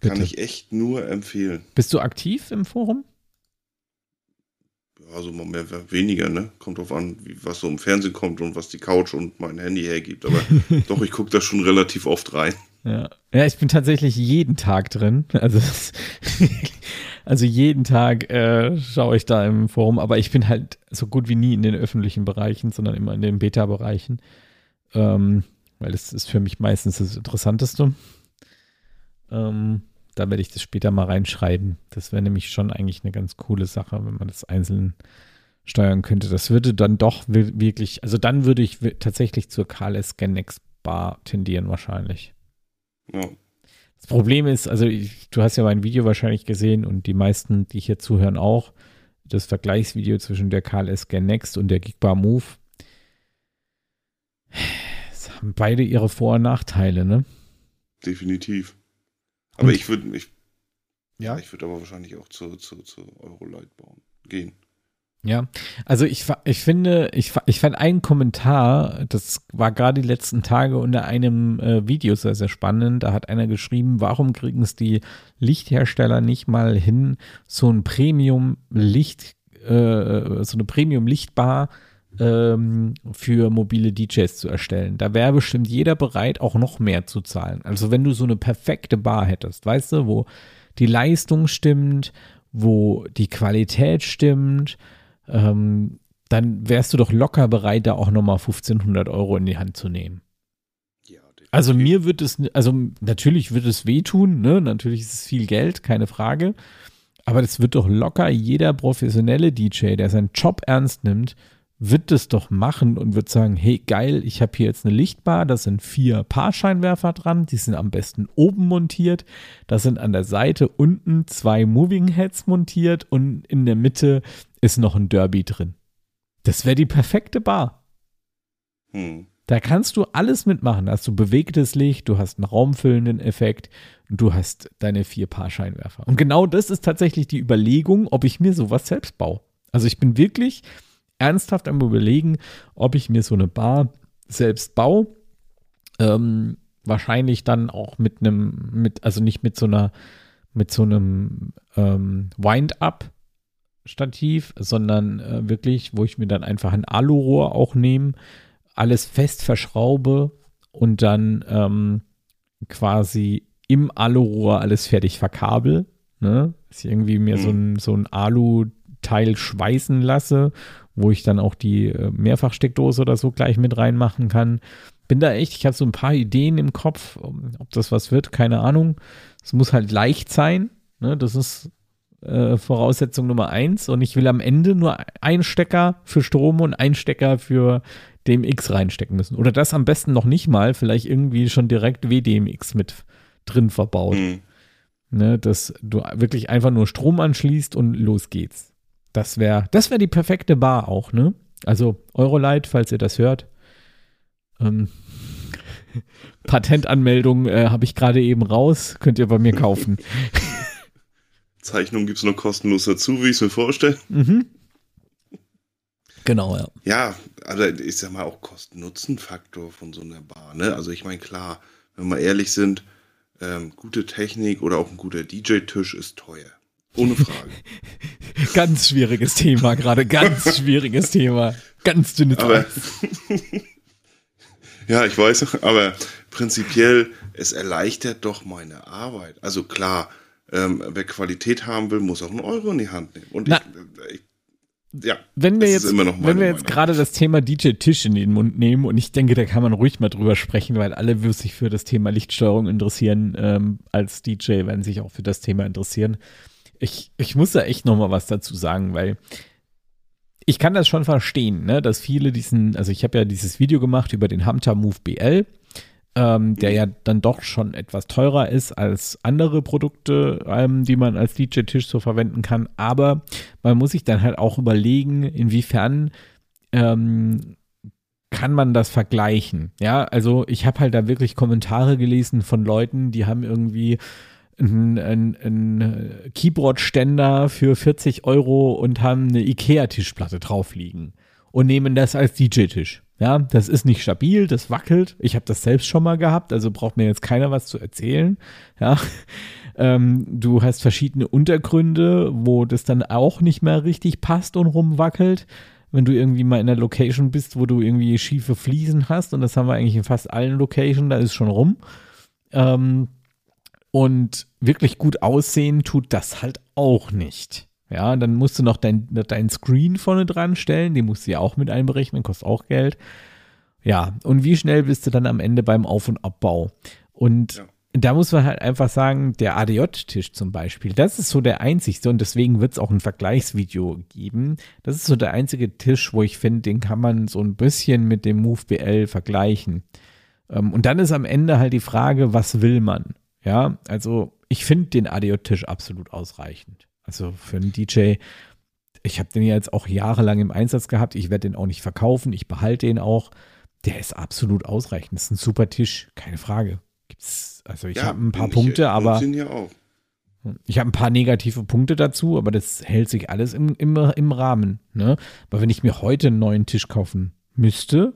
Kann Bitte. ich echt nur empfehlen. Bist du aktiv im Forum? Ja, Also mal mehr, weniger, ne? Kommt drauf an, wie, was so im Fernsehen kommt und was die Couch und mein Handy hergibt. Aber doch, ich gucke da schon relativ oft rein. Ja. Ja, ich bin tatsächlich jeden Tag drin. Also, also jeden Tag äh, schaue ich da im Forum, aber ich bin halt so gut wie nie in den öffentlichen Bereichen, sondern immer in den Beta-Bereichen. Ähm, weil das ist für mich meistens das Interessanteste. Ähm, da werde ich das später mal reinschreiben. Das wäre nämlich schon eigentlich eine ganz coole Sache, wenn man das einzeln steuern könnte. Das würde dann doch wi- wirklich, also dann würde ich tatsächlich zur KLS Scannex Bar tendieren wahrscheinlich. Ja. Das Problem ist, also ich, du hast ja mein Video wahrscheinlich gesehen und die meisten, die hier zuhören, auch. Das Vergleichsvideo zwischen der KLS Scan Next und der Gigbar Move. Es haben beide ihre Vor- und Nachteile, ne? Definitiv. Aber Und- ich würde, ich, Ja. ich würde aber wahrscheinlich auch zu, zu, zu Eurolight bauen, gehen. Ja, also ich, ich finde, ich, ich fand einen Kommentar, das war gerade die letzten Tage unter einem äh, Video sehr, sehr spannend. Da hat einer geschrieben, warum kriegen es die Lichthersteller nicht mal hin, so ein Premium-Licht, äh, so eine Premium-Lichtbar ähm, für mobile DJs zu erstellen. Da wäre bestimmt jeder bereit, auch noch mehr zu zahlen. Also wenn du so eine perfekte Bar hättest, weißt du, wo die Leistung stimmt, wo die Qualität stimmt, ähm, dann wärst du doch locker bereit, da auch nochmal 1500 Euro in die Hand zu nehmen. Ja. Also mir wird es, also natürlich wird es wehtun, ne? Natürlich ist es viel Geld, keine Frage. Aber das wird doch locker jeder professionelle DJ, der seinen Job ernst nimmt, wird das doch machen und wird sagen, hey geil, ich habe hier jetzt eine Lichtbar, da sind vier Paarscheinwerfer dran, die sind am besten oben montiert, da sind an der Seite unten zwei Moving Heads montiert und in der Mitte ist noch ein Derby drin. Das wäre die perfekte Bar. Hm. Da kannst du alles mitmachen. Hast du bewegtes Licht, du hast einen raumfüllenden Effekt und du hast deine vier Paar Scheinwerfer. Und genau das ist tatsächlich die Überlegung, ob ich mir sowas selbst baue. Also ich bin wirklich ernsthaft am Überlegen, ob ich mir so eine Bar selbst baue. Ähm, wahrscheinlich dann auch mit einem, mit, also nicht mit so einer, mit so einem ähm, Wind-Up-Stativ, sondern äh, wirklich, wo ich mir dann einfach ein Alurohr auch nehme alles fest verschraube und dann ähm, quasi im Alurohr alles fertig verkabel. Ne? Dass ich irgendwie mir mhm. so ein, so ein Alu-Teil schweißen lasse, wo ich dann auch die äh, Mehrfachsteckdose oder so gleich mit reinmachen kann. Bin da echt, ich habe so ein paar Ideen im Kopf, ob das was wird, keine Ahnung. Es muss halt leicht sein. Ne? Das ist äh, Voraussetzung Nummer eins. Und ich will am Ende nur einen Stecker für Strom und einen Stecker für DMX reinstecken müssen. Oder das am besten noch nicht mal, vielleicht irgendwie schon direkt WDMX mit drin verbaut. Mhm. Ne, dass du wirklich einfach nur Strom anschließt und los geht's. Das wäre das wär die perfekte Bar auch, ne? Also Eurolight, falls ihr das hört. Ähm, Patentanmeldung äh, habe ich gerade eben raus, könnt ihr bei mir kaufen. Zeichnung gibt es noch kostenlos dazu, wie ich es mir vorstelle. Mhm. Genau, ja. Ja, also ich sag mal auch Kosten-Nutzen-Faktor von so einer Bar. Ne? Also ich meine, klar, wenn wir ehrlich sind, ähm, gute Technik oder auch ein guter DJ-Tisch ist teuer. Ohne Frage. ganz schwieriges Thema, gerade ganz schwieriges Thema. Ganz dünnes aber, Ja, ich weiß, aber prinzipiell, es erleichtert doch meine Arbeit. Also klar, ähm, wer Qualität haben will, muss auch einen Euro in die Hand nehmen. Und Na, ich, ich ja, wenn wir jetzt, wenn wir jetzt gerade das Thema DJ Tisch in den Mund nehmen und ich denke, da kann man ruhig mal drüber sprechen, weil alle sich für das Thema Lichtsteuerung interessieren, ähm, als DJ werden sich auch für das Thema interessieren. Ich, ich muss da echt noch mal was dazu sagen, weil ich kann das schon verstehen, ne, dass viele diesen, also ich habe ja dieses Video gemacht über den Hamter Move BL ähm, der ja dann doch schon etwas teurer ist als andere Produkte, ähm, die man als DJ-Tisch so verwenden kann. Aber man muss sich dann halt auch überlegen, inwiefern ähm, kann man das vergleichen. Ja, also ich habe halt da wirklich Kommentare gelesen von Leuten, die haben irgendwie einen, einen Keyboard-Ständer für 40 Euro und haben eine Ikea-Tischplatte drauf liegen und nehmen das als DJ-Tisch. Ja, das ist nicht stabil, das wackelt. Ich habe das selbst schon mal gehabt, also braucht mir jetzt keiner was zu erzählen. Ja, ähm, du hast verschiedene Untergründe, wo das dann auch nicht mehr richtig passt und rumwackelt. Wenn du irgendwie mal in der Location bist, wo du irgendwie schiefe Fliesen hast, und das haben wir eigentlich in fast allen Locations, da ist schon rum. Ähm, und wirklich gut aussehen tut das halt auch nicht. Ja, dann musst du noch dein, dein Screen vorne dran stellen, den musst du ja auch mit einberechnen, kostet auch Geld. Ja, und wie schnell bist du dann am Ende beim Auf- und Abbau? Und ja. da muss man halt einfach sagen, der ADJ-Tisch zum Beispiel, das ist so der einzigste und deswegen wird es auch ein Vergleichsvideo geben. Das ist so der einzige Tisch, wo ich finde, den kann man so ein bisschen mit dem Move BL vergleichen. Ähm, und dann ist am Ende halt die Frage, was will man? Ja, also ich finde den ADJ-Tisch absolut ausreichend. Also für einen DJ, ich habe den ja jetzt auch jahrelang im Einsatz gehabt. Ich werde den auch nicht verkaufen. Ich behalte den auch. Der ist absolut ausreichend. Das ist ein super Tisch, keine Frage. Gibt's, also ich ja, habe ein paar Punkte, aber ich habe ein paar negative Punkte dazu, aber das hält sich alles im, im, im Rahmen. Ne? Aber wenn ich mir heute einen neuen Tisch kaufen müsste,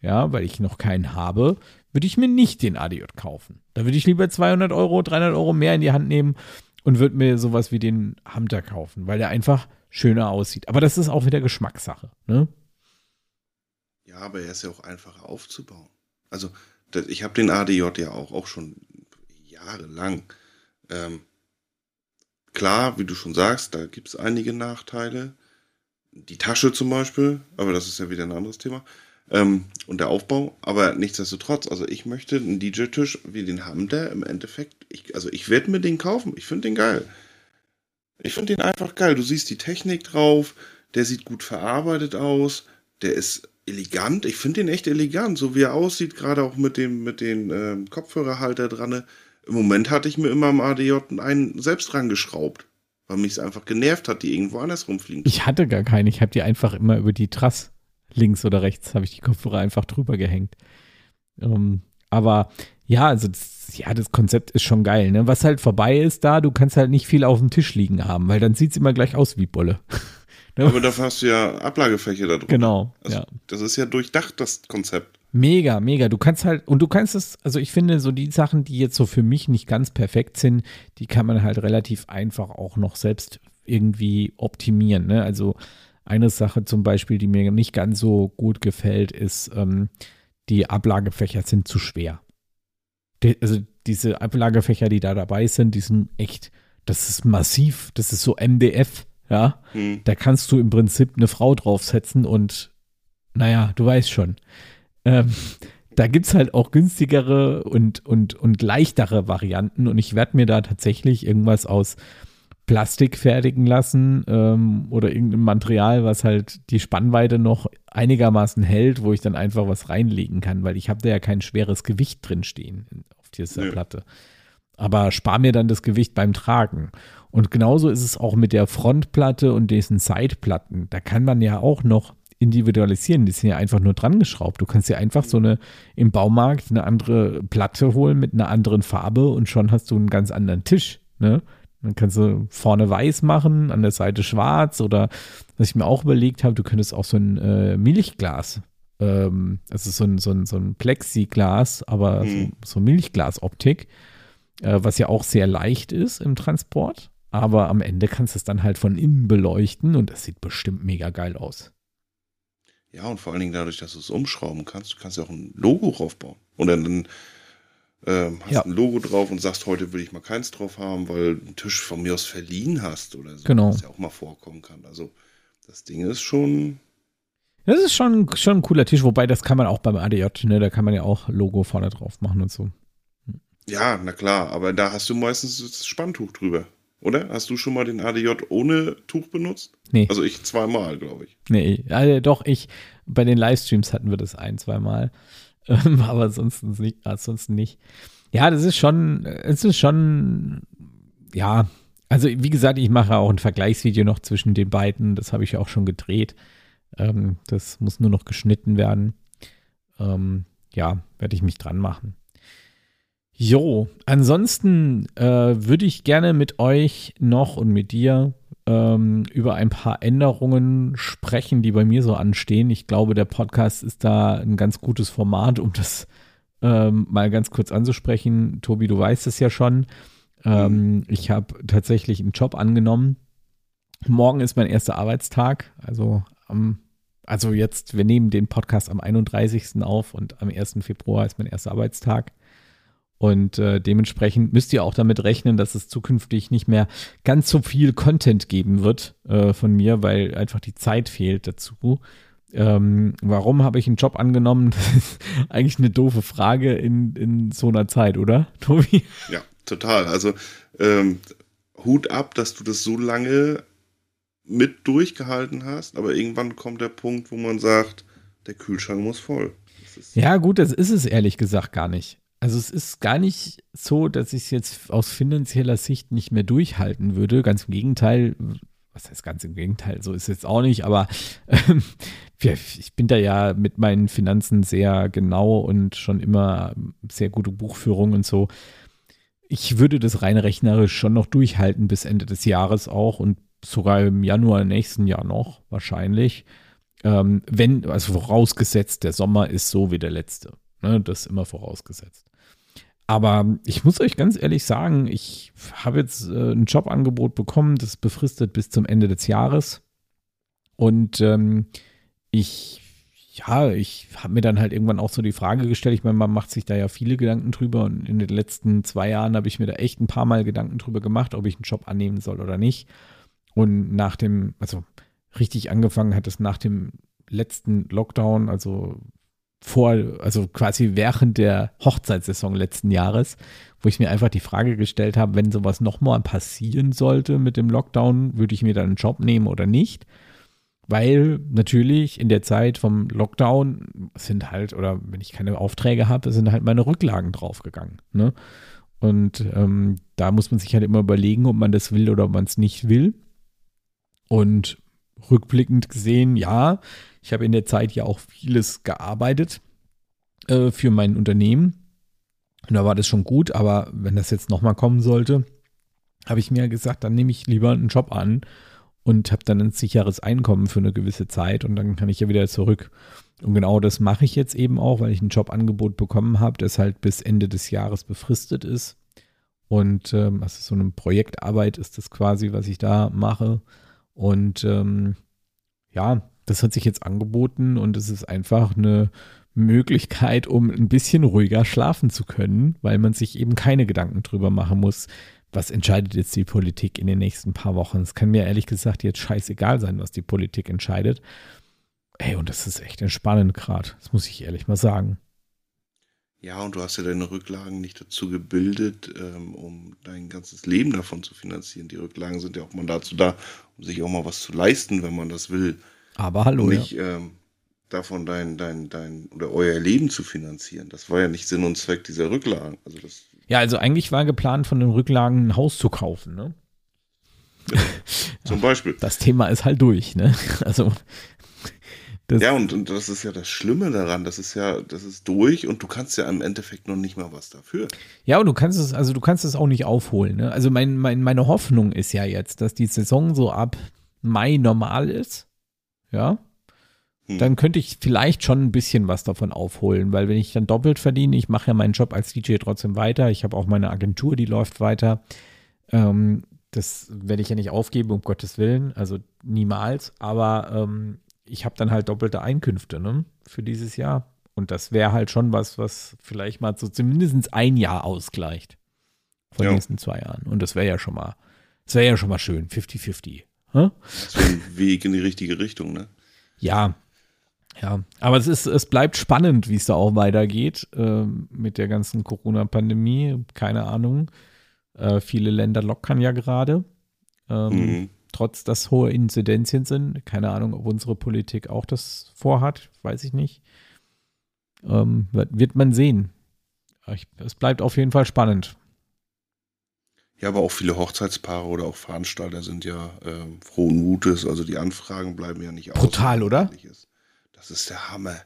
ja, weil ich noch keinen habe, würde ich mir nicht den ADJ kaufen. Da würde ich lieber 200 Euro, 300 Euro mehr in die Hand nehmen und würde mir sowas wie den Hamter kaufen, weil der einfach schöner aussieht. Aber das ist auch wieder Geschmackssache, ne? Ja, aber er ist ja auch einfacher aufzubauen. Also, ich habe den ADJ ja auch, auch schon jahrelang. Ähm, klar, wie du schon sagst, da gibt es einige Nachteile. Die Tasche zum Beispiel, aber das ist ja wieder ein anderes Thema. Ähm, und der Aufbau, aber nichtsdestotrotz, also ich möchte einen DJ-Tisch wie den haben, der im Endeffekt, ich, also ich werde mir den kaufen, ich finde den geil. Ich finde den einfach geil. Du siehst die Technik drauf, der sieht gut verarbeitet aus, der ist elegant. Ich finde den echt elegant, so wie er aussieht, gerade auch mit dem mit den äh, Kopfhörerhalter dran. Im Moment hatte ich mir immer am ADJ einen selbst dran geschraubt, weil mich es einfach genervt hat, die irgendwo anders rumfliegen. Ich hatte gar keine. Ich habe die einfach immer über die Trass links oder rechts habe ich die Kopfhörer einfach drüber gehängt. Ähm, aber ja, also das, ja, das Konzept ist schon geil. Ne? Was halt vorbei ist da, du kannst halt nicht viel auf dem Tisch liegen haben, weil dann sieht es immer gleich aus wie Bolle. ne? Aber dafür hast du ja Ablagefläche da drin. Genau. Also, ja. Das ist ja durchdacht, das Konzept. Mega, mega. Du kannst halt, und du kannst es, also ich finde, so die Sachen, die jetzt so für mich nicht ganz perfekt sind, die kann man halt relativ einfach auch noch selbst irgendwie optimieren. Ne? Also eine Sache zum Beispiel, die mir nicht ganz so gut gefällt, ist, ähm, die Ablagefächer sind zu schwer. Die, also diese Ablagefächer, die da dabei sind, die sind echt, das ist massiv, das ist so MDF, ja. Hm. Da kannst du im Prinzip eine Frau draufsetzen und, naja, du weißt schon. Ähm, da gibt es halt auch günstigere und, und, und leichtere Varianten und ich werde mir da tatsächlich irgendwas aus Plastik fertigen lassen ähm, oder irgendein Material, was halt die Spannweite noch einigermaßen hält, wo ich dann einfach was reinlegen kann, weil ich habe da ja kein schweres Gewicht drin stehen auf dieser Nö. Platte. Aber spar mir dann das Gewicht beim Tragen. Und genauso ist es auch mit der Frontplatte und diesen Sideplatten. Da kann man ja auch noch individualisieren. Die sind ja einfach nur dran geschraubt. Du kannst ja einfach so eine im Baumarkt eine andere Platte holen mit einer anderen Farbe und schon hast du einen ganz anderen Tisch. Ne? Dann kannst du vorne weiß machen, an der Seite schwarz oder was ich mir auch überlegt habe, du könntest auch so ein äh, Milchglas, ähm, also so ein, so ein, so ein Plexiglas, aber Mhm. so, so Milchglasoptik, äh, was ja auch sehr leicht ist im Transport. Aber am Ende kannst du es dann halt von innen beleuchten und das sieht bestimmt mega geil aus. Ja, und vor allen Dingen dadurch, dass du es umschrauben kannst, du kannst ja auch ein Logo draufbauen. Oder dann ähm, hast Ja. ein Logo drauf und sagst, heute will ich mal keins drauf haben, weil du einen Tisch von mir aus verliehen hast oder so. Genau. Was ja auch mal vorkommen kann. Also das Ding ist schon, Das ist schon, schon ein cooler Tisch, wobei das kann man auch beim ADJ, ne? Da kann man ja auch Logo vorne drauf machen und so. ja, na klar, aber da hast du meistens das Spanntuch drüber. Oder? Hast du schon mal den ADJ ohne Tuch benutzt? Nee. Also ich zweimal, glaube ich. Nee, also doch, ich, bei den Livestreams hatten wir das ein, zweimal. Ähm, aber ansonsten nicht, ansonsten nicht. Ja, das ist schon, es ist schon, ja, also wie gesagt, ich mache auch ein Vergleichsvideo noch zwischen den beiden. Das habe ich auch schon gedreht. Ähm, das muss nur noch geschnitten werden. Ähm, ja, werde ich mich dran machen. Jo, ansonsten äh, würde ich gerne mit euch noch und mit dir ähm, über ein paar Änderungen sprechen, die bei mir so anstehen. Ich glaube, der Podcast ist da ein ganz gutes Format, um das ähm, mal ganz kurz anzusprechen. Tobi, du weißt es ja schon. Ähm, ich habe tatsächlich einen Job angenommen. Morgen ist mein erster Arbeitstag, also am also jetzt, wir nehmen den Podcast am 31. auf und am 1. Februar ist mein erster Arbeitstag. Und äh, dementsprechend müsst ihr auch damit rechnen, dass es zukünftig nicht mehr ganz so viel Content geben wird äh, von mir, weil einfach die Zeit fehlt dazu. Ähm, warum habe ich einen Job angenommen? Das ist eigentlich eine doofe Frage in, in so einer Zeit, oder, Tobi? Ja, total. Also ähm, Hut ab, dass du das so lange mit durchgehalten hast, aber irgendwann kommt der Punkt, wo man sagt, der Kühlschrank muss voll. Ja, gut, das ist es ehrlich gesagt gar nicht. Also es ist gar nicht so, dass ich es jetzt aus finanzieller Sicht nicht mehr durchhalten würde. Ganz im Gegenteil, was heißt ganz im Gegenteil, so ist es jetzt auch nicht, aber ähm, ich bin da ja mit meinen Finanzen sehr genau und schon immer sehr gute Buchführung und so. Ich würde das rein rechnerisch schon noch durchhalten bis Ende des Jahres auch und sogar im Januar nächsten Jahr noch wahrscheinlich. Ähm, wenn, also vorausgesetzt, der Sommer ist so wie der letzte. Ne, das ist immer vorausgesetzt. Aber ich muss euch ganz ehrlich sagen, ich habe jetzt äh, ein Jobangebot bekommen, das ist befristet bis zum Ende des Jahres. Und ähm, ich, ja, ich habe mir dann halt irgendwann auch so die Frage gestellt, ich meine, man macht sich da ja viele Gedanken drüber und in den letzten zwei Jahren habe ich mir da echt ein paar Mal Gedanken drüber gemacht, ob ich einen Job annehmen soll oder nicht. Und nach dem, also richtig angefangen hat es nach dem letzten Lockdown, also vor, also quasi während der Hochzeitssaison letzten Jahres, wo ich mir einfach die Frage gestellt habe, wenn sowas nochmal passieren sollte mit dem Lockdown, würde ich mir dann einen Job nehmen oder nicht? Weil natürlich in der Zeit vom Lockdown sind halt, oder wenn ich keine Aufträge habe, sind halt meine Rücklagen draufgegangen. Ne? Und ähm, da muss man sich halt immer überlegen, ob man das will oder ob man es nicht will. Und rückblickend gesehen, ja, ich habe in der Zeit ja auch vieles gearbeitet äh, für mein Unternehmen. Und da war das schon gut, aber wenn das jetzt nochmal kommen sollte, habe ich mir gesagt, dann nehme ich lieber einen Job an und habe dann ein sicheres Einkommen für eine gewisse Zeit und dann kann ich ja wieder zurück. Und genau das mache ich jetzt eben auch, weil ich ein Jobangebot bekommen habe, das halt bis Ende des Jahres befristet ist. Und ähm, also so eine Projektarbeit ist das quasi, was ich da mache. Und ähm, ja, das hat sich jetzt angeboten und es ist einfach eine Möglichkeit, um ein bisschen ruhiger schlafen zu können, weil man sich eben keine Gedanken drüber machen muss, was entscheidet jetzt die Politik in den nächsten paar Wochen. Es kann mir ehrlich gesagt jetzt scheißegal sein, was die Politik entscheidet. Ey, und das ist echt entspannend gerade. Das muss ich ehrlich mal sagen. Ja, und du hast ja deine Rücklagen nicht dazu gebildet, ähm, um dein ganzes Leben davon zu finanzieren. Die Rücklagen sind ja auch mal dazu da, um sich auch mal was zu leisten, wenn man das will. Aber hallo. Nicht ja. ähm, davon dein, dein, dein oder euer Leben zu finanzieren. Das war ja nicht Sinn und Zweck dieser Rücklagen. Also das ja, also eigentlich war geplant, von den Rücklagen ein Haus zu kaufen, ne? Ja, zum Beispiel. Das Thema ist halt durch, ne? Also. ja, und, und das ist ja das Schlimme daran. Das ist ja, das ist durch und du kannst ja im Endeffekt noch nicht mal was dafür. Ja, und du kannst es, also du kannst es auch nicht aufholen, ne? Also mein, mein, meine Hoffnung ist ja jetzt, dass die Saison so ab Mai normal ist. Ja. Hm. dann könnte ich vielleicht schon ein bisschen was davon aufholen, weil wenn ich dann doppelt verdiene, ich mache ja meinen Job als DJ trotzdem weiter, ich habe auch meine Agentur, die läuft weiter. Ähm, das werde ich ja nicht aufgeben, um Gottes Willen, also niemals, aber ähm, ich habe dann halt doppelte Einkünfte ne, für dieses Jahr. Und das wäre halt schon was, was vielleicht mal so zumindest ein Jahr ausgleicht von ja. den nächsten zwei Jahren. Und das wäre ja schon mal, das wäre ja schon mal schön, 50-50. Das wäre ein Weg in die richtige Richtung, ne? Ja, ja, aber es ist, es bleibt spannend, wie es da auch weitergeht äh, mit der ganzen Corona-Pandemie. Keine Ahnung. Äh, viele Länder lockern ja gerade. Ähm, mhm. Trotz dass hohe Inzidenzien sind. Keine Ahnung, ob unsere Politik auch das vorhat. Weiß ich nicht. Ähm, wird, wird, man sehen. Ich, es bleibt auf jeden Fall spannend. Ja, aber auch viele Hochzeitspaare oder auch Veranstalter sind ja äh, frohen Mutes. Also die Anfragen bleiben ja nicht aus. Brutal, oder? Ist. Das ist der Hammer.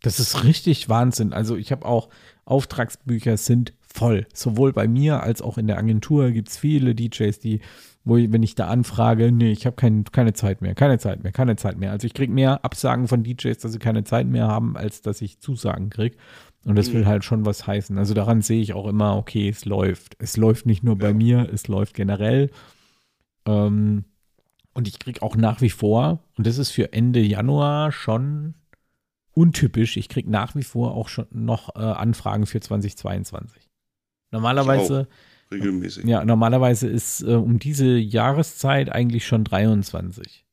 Das ist richtig Wahnsinn. Also ich habe auch Auftragsbücher sind voll. Sowohl bei mir als auch in der Agentur gibt es viele DJs, die, wo ich, wenn ich da anfrage, nee, ich habe kein, keine Zeit mehr, keine Zeit mehr, keine Zeit mehr. Also ich kriege mehr Absagen von DJs, dass sie keine Zeit mehr haben, als dass ich Zusagen kriege. Und das mhm. will halt schon was heißen. Also daran sehe ich auch immer, okay, es läuft. Es läuft nicht nur bei mir, es läuft generell. Ähm, und ich kriege auch nach wie vor, und das ist für Ende Januar schon untypisch, ich kriege nach wie vor auch schon noch äh, Anfragen für 2022. Normalerweise. Regelmäßig. Ja, normalerweise ist äh, um diese Jahreszeit eigentlich schon 23.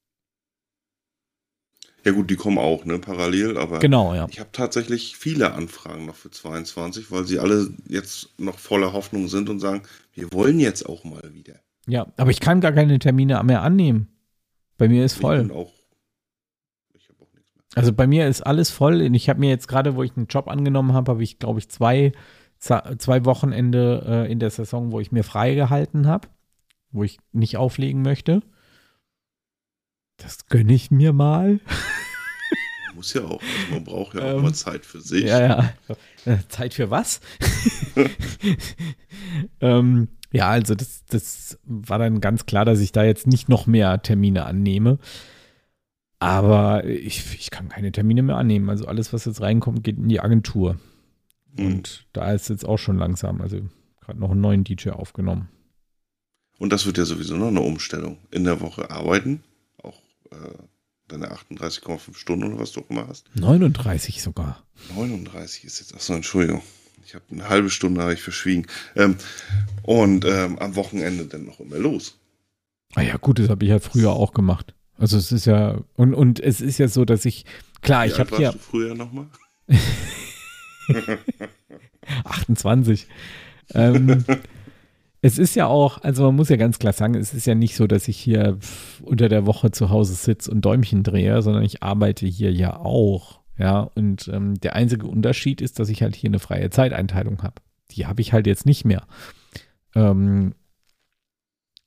Ja gut, die kommen auch, ne, parallel, aber genau, ja. ich habe tatsächlich viele Anfragen noch für 22, weil sie alle jetzt noch voller Hoffnung sind und sagen, wir wollen jetzt auch mal wieder. Ja, aber ich kann gar keine Termine mehr annehmen. Bei mir ist voll. Ich auch, ich auch nichts mehr. Also bei mir ist alles voll. Ich habe mir jetzt gerade, wo ich einen Job angenommen habe, habe ich, glaube ich, zwei, zwei Wochenende äh, in der Saison, wo ich mir frei gehalten habe, wo ich nicht auflegen möchte. Das gönne ich mir mal. Muss ja auch. Also man braucht ja auch ähm, mal Zeit für sich. Ja, ja. Äh, Zeit für was? ähm, ja, also das, das war dann ganz klar, dass ich da jetzt nicht noch mehr Termine annehme. Aber ich, ich kann keine Termine mehr annehmen. Also alles, was jetzt reinkommt, geht in die Agentur. Mhm. Und da ist jetzt auch schon langsam, also gerade noch einen neuen DJ aufgenommen. Und das wird ja sowieso noch eine Umstellung. In der Woche arbeiten, deine 38,5 Stunden oder was du auch immer hast. 39 sogar. 39 ist jetzt, achso, Entschuldigung. Ich habe eine halbe Stunde habe ich verschwiegen. Ähm, und ähm, am Wochenende dann noch immer los. Ah ja, gut, das habe ich ja früher auch gemacht. Also es ist ja, und, und es ist ja so, dass ich, klar, Wie ich habe ja. du früher nochmal? 28. ähm, es ist ja auch, also man muss ja ganz klar sagen, es ist ja nicht so, dass ich hier unter der Woche zu Hause sitze und Däumchen drehe, sondern ich arbeite hier ja auch. Ja, und ähm, der einzige Unterschied ist, dass ich halt hier eine freie Zeiteinteilung habe. Die habe ich halt jetzt nicht mehr. Ähm,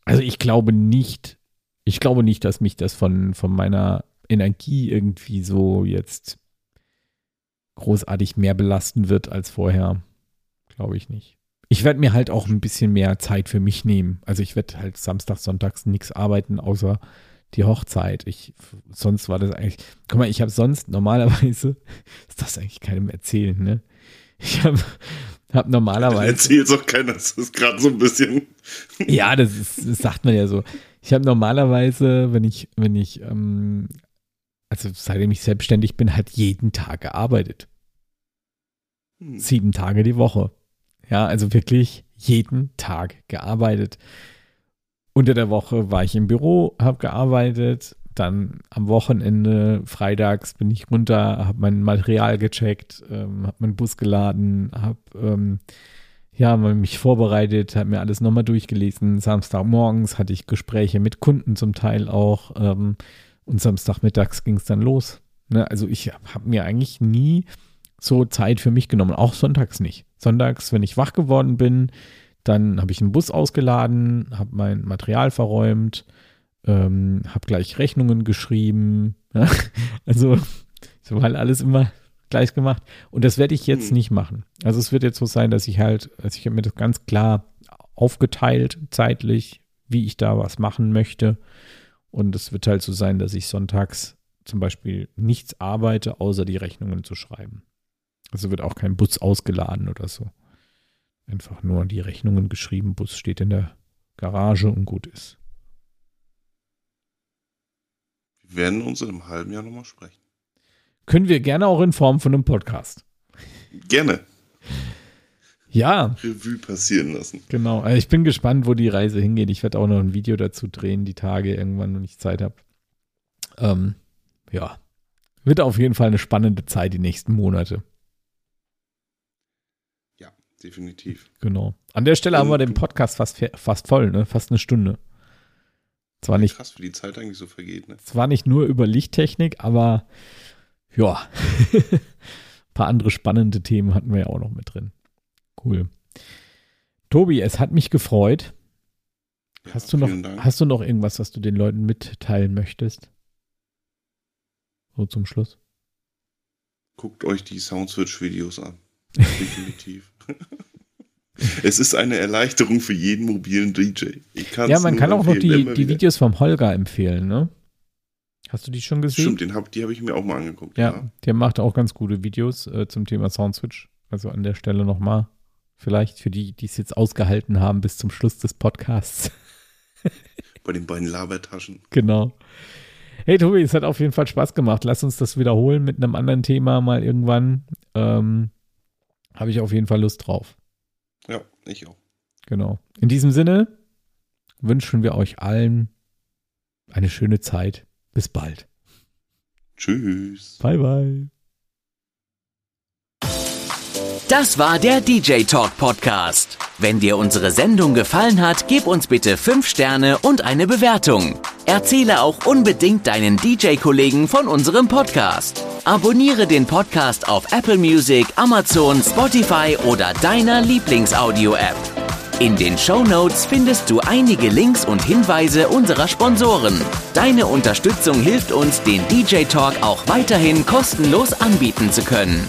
also ich glaube nicht, ich glaube nicht, dass mich das von, von meiner Energie irgendwie so jetzt großartig mehr belasten wird als vorher. Glaube ich nicht. Ich werde mir halt auch ein bisschen mehr Zeit für mich nehmen. Also ich werde halt samstags, sonntags nichts arbeiten, außer die Hochzeit. Ich, sonst war das eigentlich, guck mal, ich habe sonst normalerweise, ist das eigentlich keinem erzählen, ne? Ich habe hab normalerweise. Erzählt auch keiner, das ist gerade so ein bisschen. ja, das, ist, das sagt man ja so. Ich habe normalerweise, wenn ich, wenn ich, ähm, also seitdem ich selbstständig bin, halt jeden Tag gearbeitet. Hm. Sieben Tage die Woche. Ja, also wirklich jeden Tag gearbeitet. Unter der Woche war ich im Büro, habe gearbeitet. Dann am Wochenende, freitags bin ich runter, habe mein Material gecheckt, ähm, habe meinen Bus geladen, habe ähm, ja, mich vorbereitet, habe mir alles nochmal durchgelesen. Samstagmorgens hatte ich Gespräche mit Kunden zum Teil auch. Ähm, und Samstagmittags ging es dann los. Ne? Also ich habe mir eigentlich nie so Zeit für mich genommen, auch sonntags nicht. Sonntags, wenn ich wach geworden bin, dann habe ich einen Bus ausgeladen, habe mein Material verräumt, ähm, habe gleich Rechnungen geschrieben. Ja? Also, so war halt alles immer gleich gemacht. Und das werde ich jetzt hm. nicht machen. Also es wird jetzt so sein, dass ich halt, also ich habe mir das ganz klar aufgeteilt zeitlich, wie ich da was machen möchte. Und es wird halt so sein, dass ich sonntags zum Beispiel nichts arbeite, außer die Rechnungen zu schreiben. Also wird auch kein Bus ausgeladen oder so. Einfach nur die Rechnungen geschrieben, Bus steht in der Garage und gut ist. Wir werden uns in einem halben Jahr nochmal sprechen. Können wir gerne auch in Form von einem Podcast. Gerne. Ja. Revue passieren lassen. Genau. Also ich bin gespannt, wo die Reise hingeht. Ich werde auch noch ein Video dazu drehen, die Tage irgendwann, wenn ich Zeit habe. Ähm, ja. Wird auf jeden Fall eine spannende Zeit, die nächsten Monate definitiv. Genau. An der Stelle Und haben wir den Podcast fast, fast voll, ne? Fast eine Stunde. Zwar nicht. Krass, wie die Zeit eigentlich so vergeht, ne? Zwar nicht nur über Lichttechnik, aber ja. Ein paar andere spannende Themen hatten wir ja auch noch mit drin. Cool. Tobi, es hat mich gefreut. Ja, hast, du noch, hast du noch irgendwas, was du den Leuten mitteilen möchtest? So zum Schluss. Guckt euch die Soundswitch-Videos an. Definitiv. es ist eine Erleichterung für jeden mobilen DJ. ja, man kann auch noch die, die Videos vom Holger empfehlen, ne? Hast du die schon gesehen? Stimmt, den hab, die habe ich mir auch mal angeguckt. Ja, ja. der macht auch ganz gute Videos äh, zum Thema Soundswitch. Also an der Stelle nochmal, vielleicht für die, die es jetzt ausgehalten haben bis zum Schluss des Podcasts. Bei den beiden Labertaschen. Genau. Hey Tobi, es hat auf jeden Fall Spaß gemacht. Lass uns das wiederholen mit einem anderen Thema mal irgendwann. Ähm, habe ich auf jeden Fall Lust drauf. Ja, ich auch. Genau. In diesem Sinne wünschen wir euch allen eine schöne Zeit. Bis bald. Tschüss. Bye, bye. Das war der DJ Talk Podcast. Wenn dir unsere Sendung gefallen hat, gib uns bitte 5 Sterne und eine Bewertung. Erzähle auch unbedingt deinen DJ-Kollegen von unserem Podcast. Abonniere den Podcast auf Apple Music, Amazon, Spotify oder deiner Lieblingsaudio-App. In den Show Notes findest du einige Links und Hinweise unserer Sponsoren. Deine Unterstützung hilft uns, den DJ Talk auch weiterhin kostenlos anbieten zu können.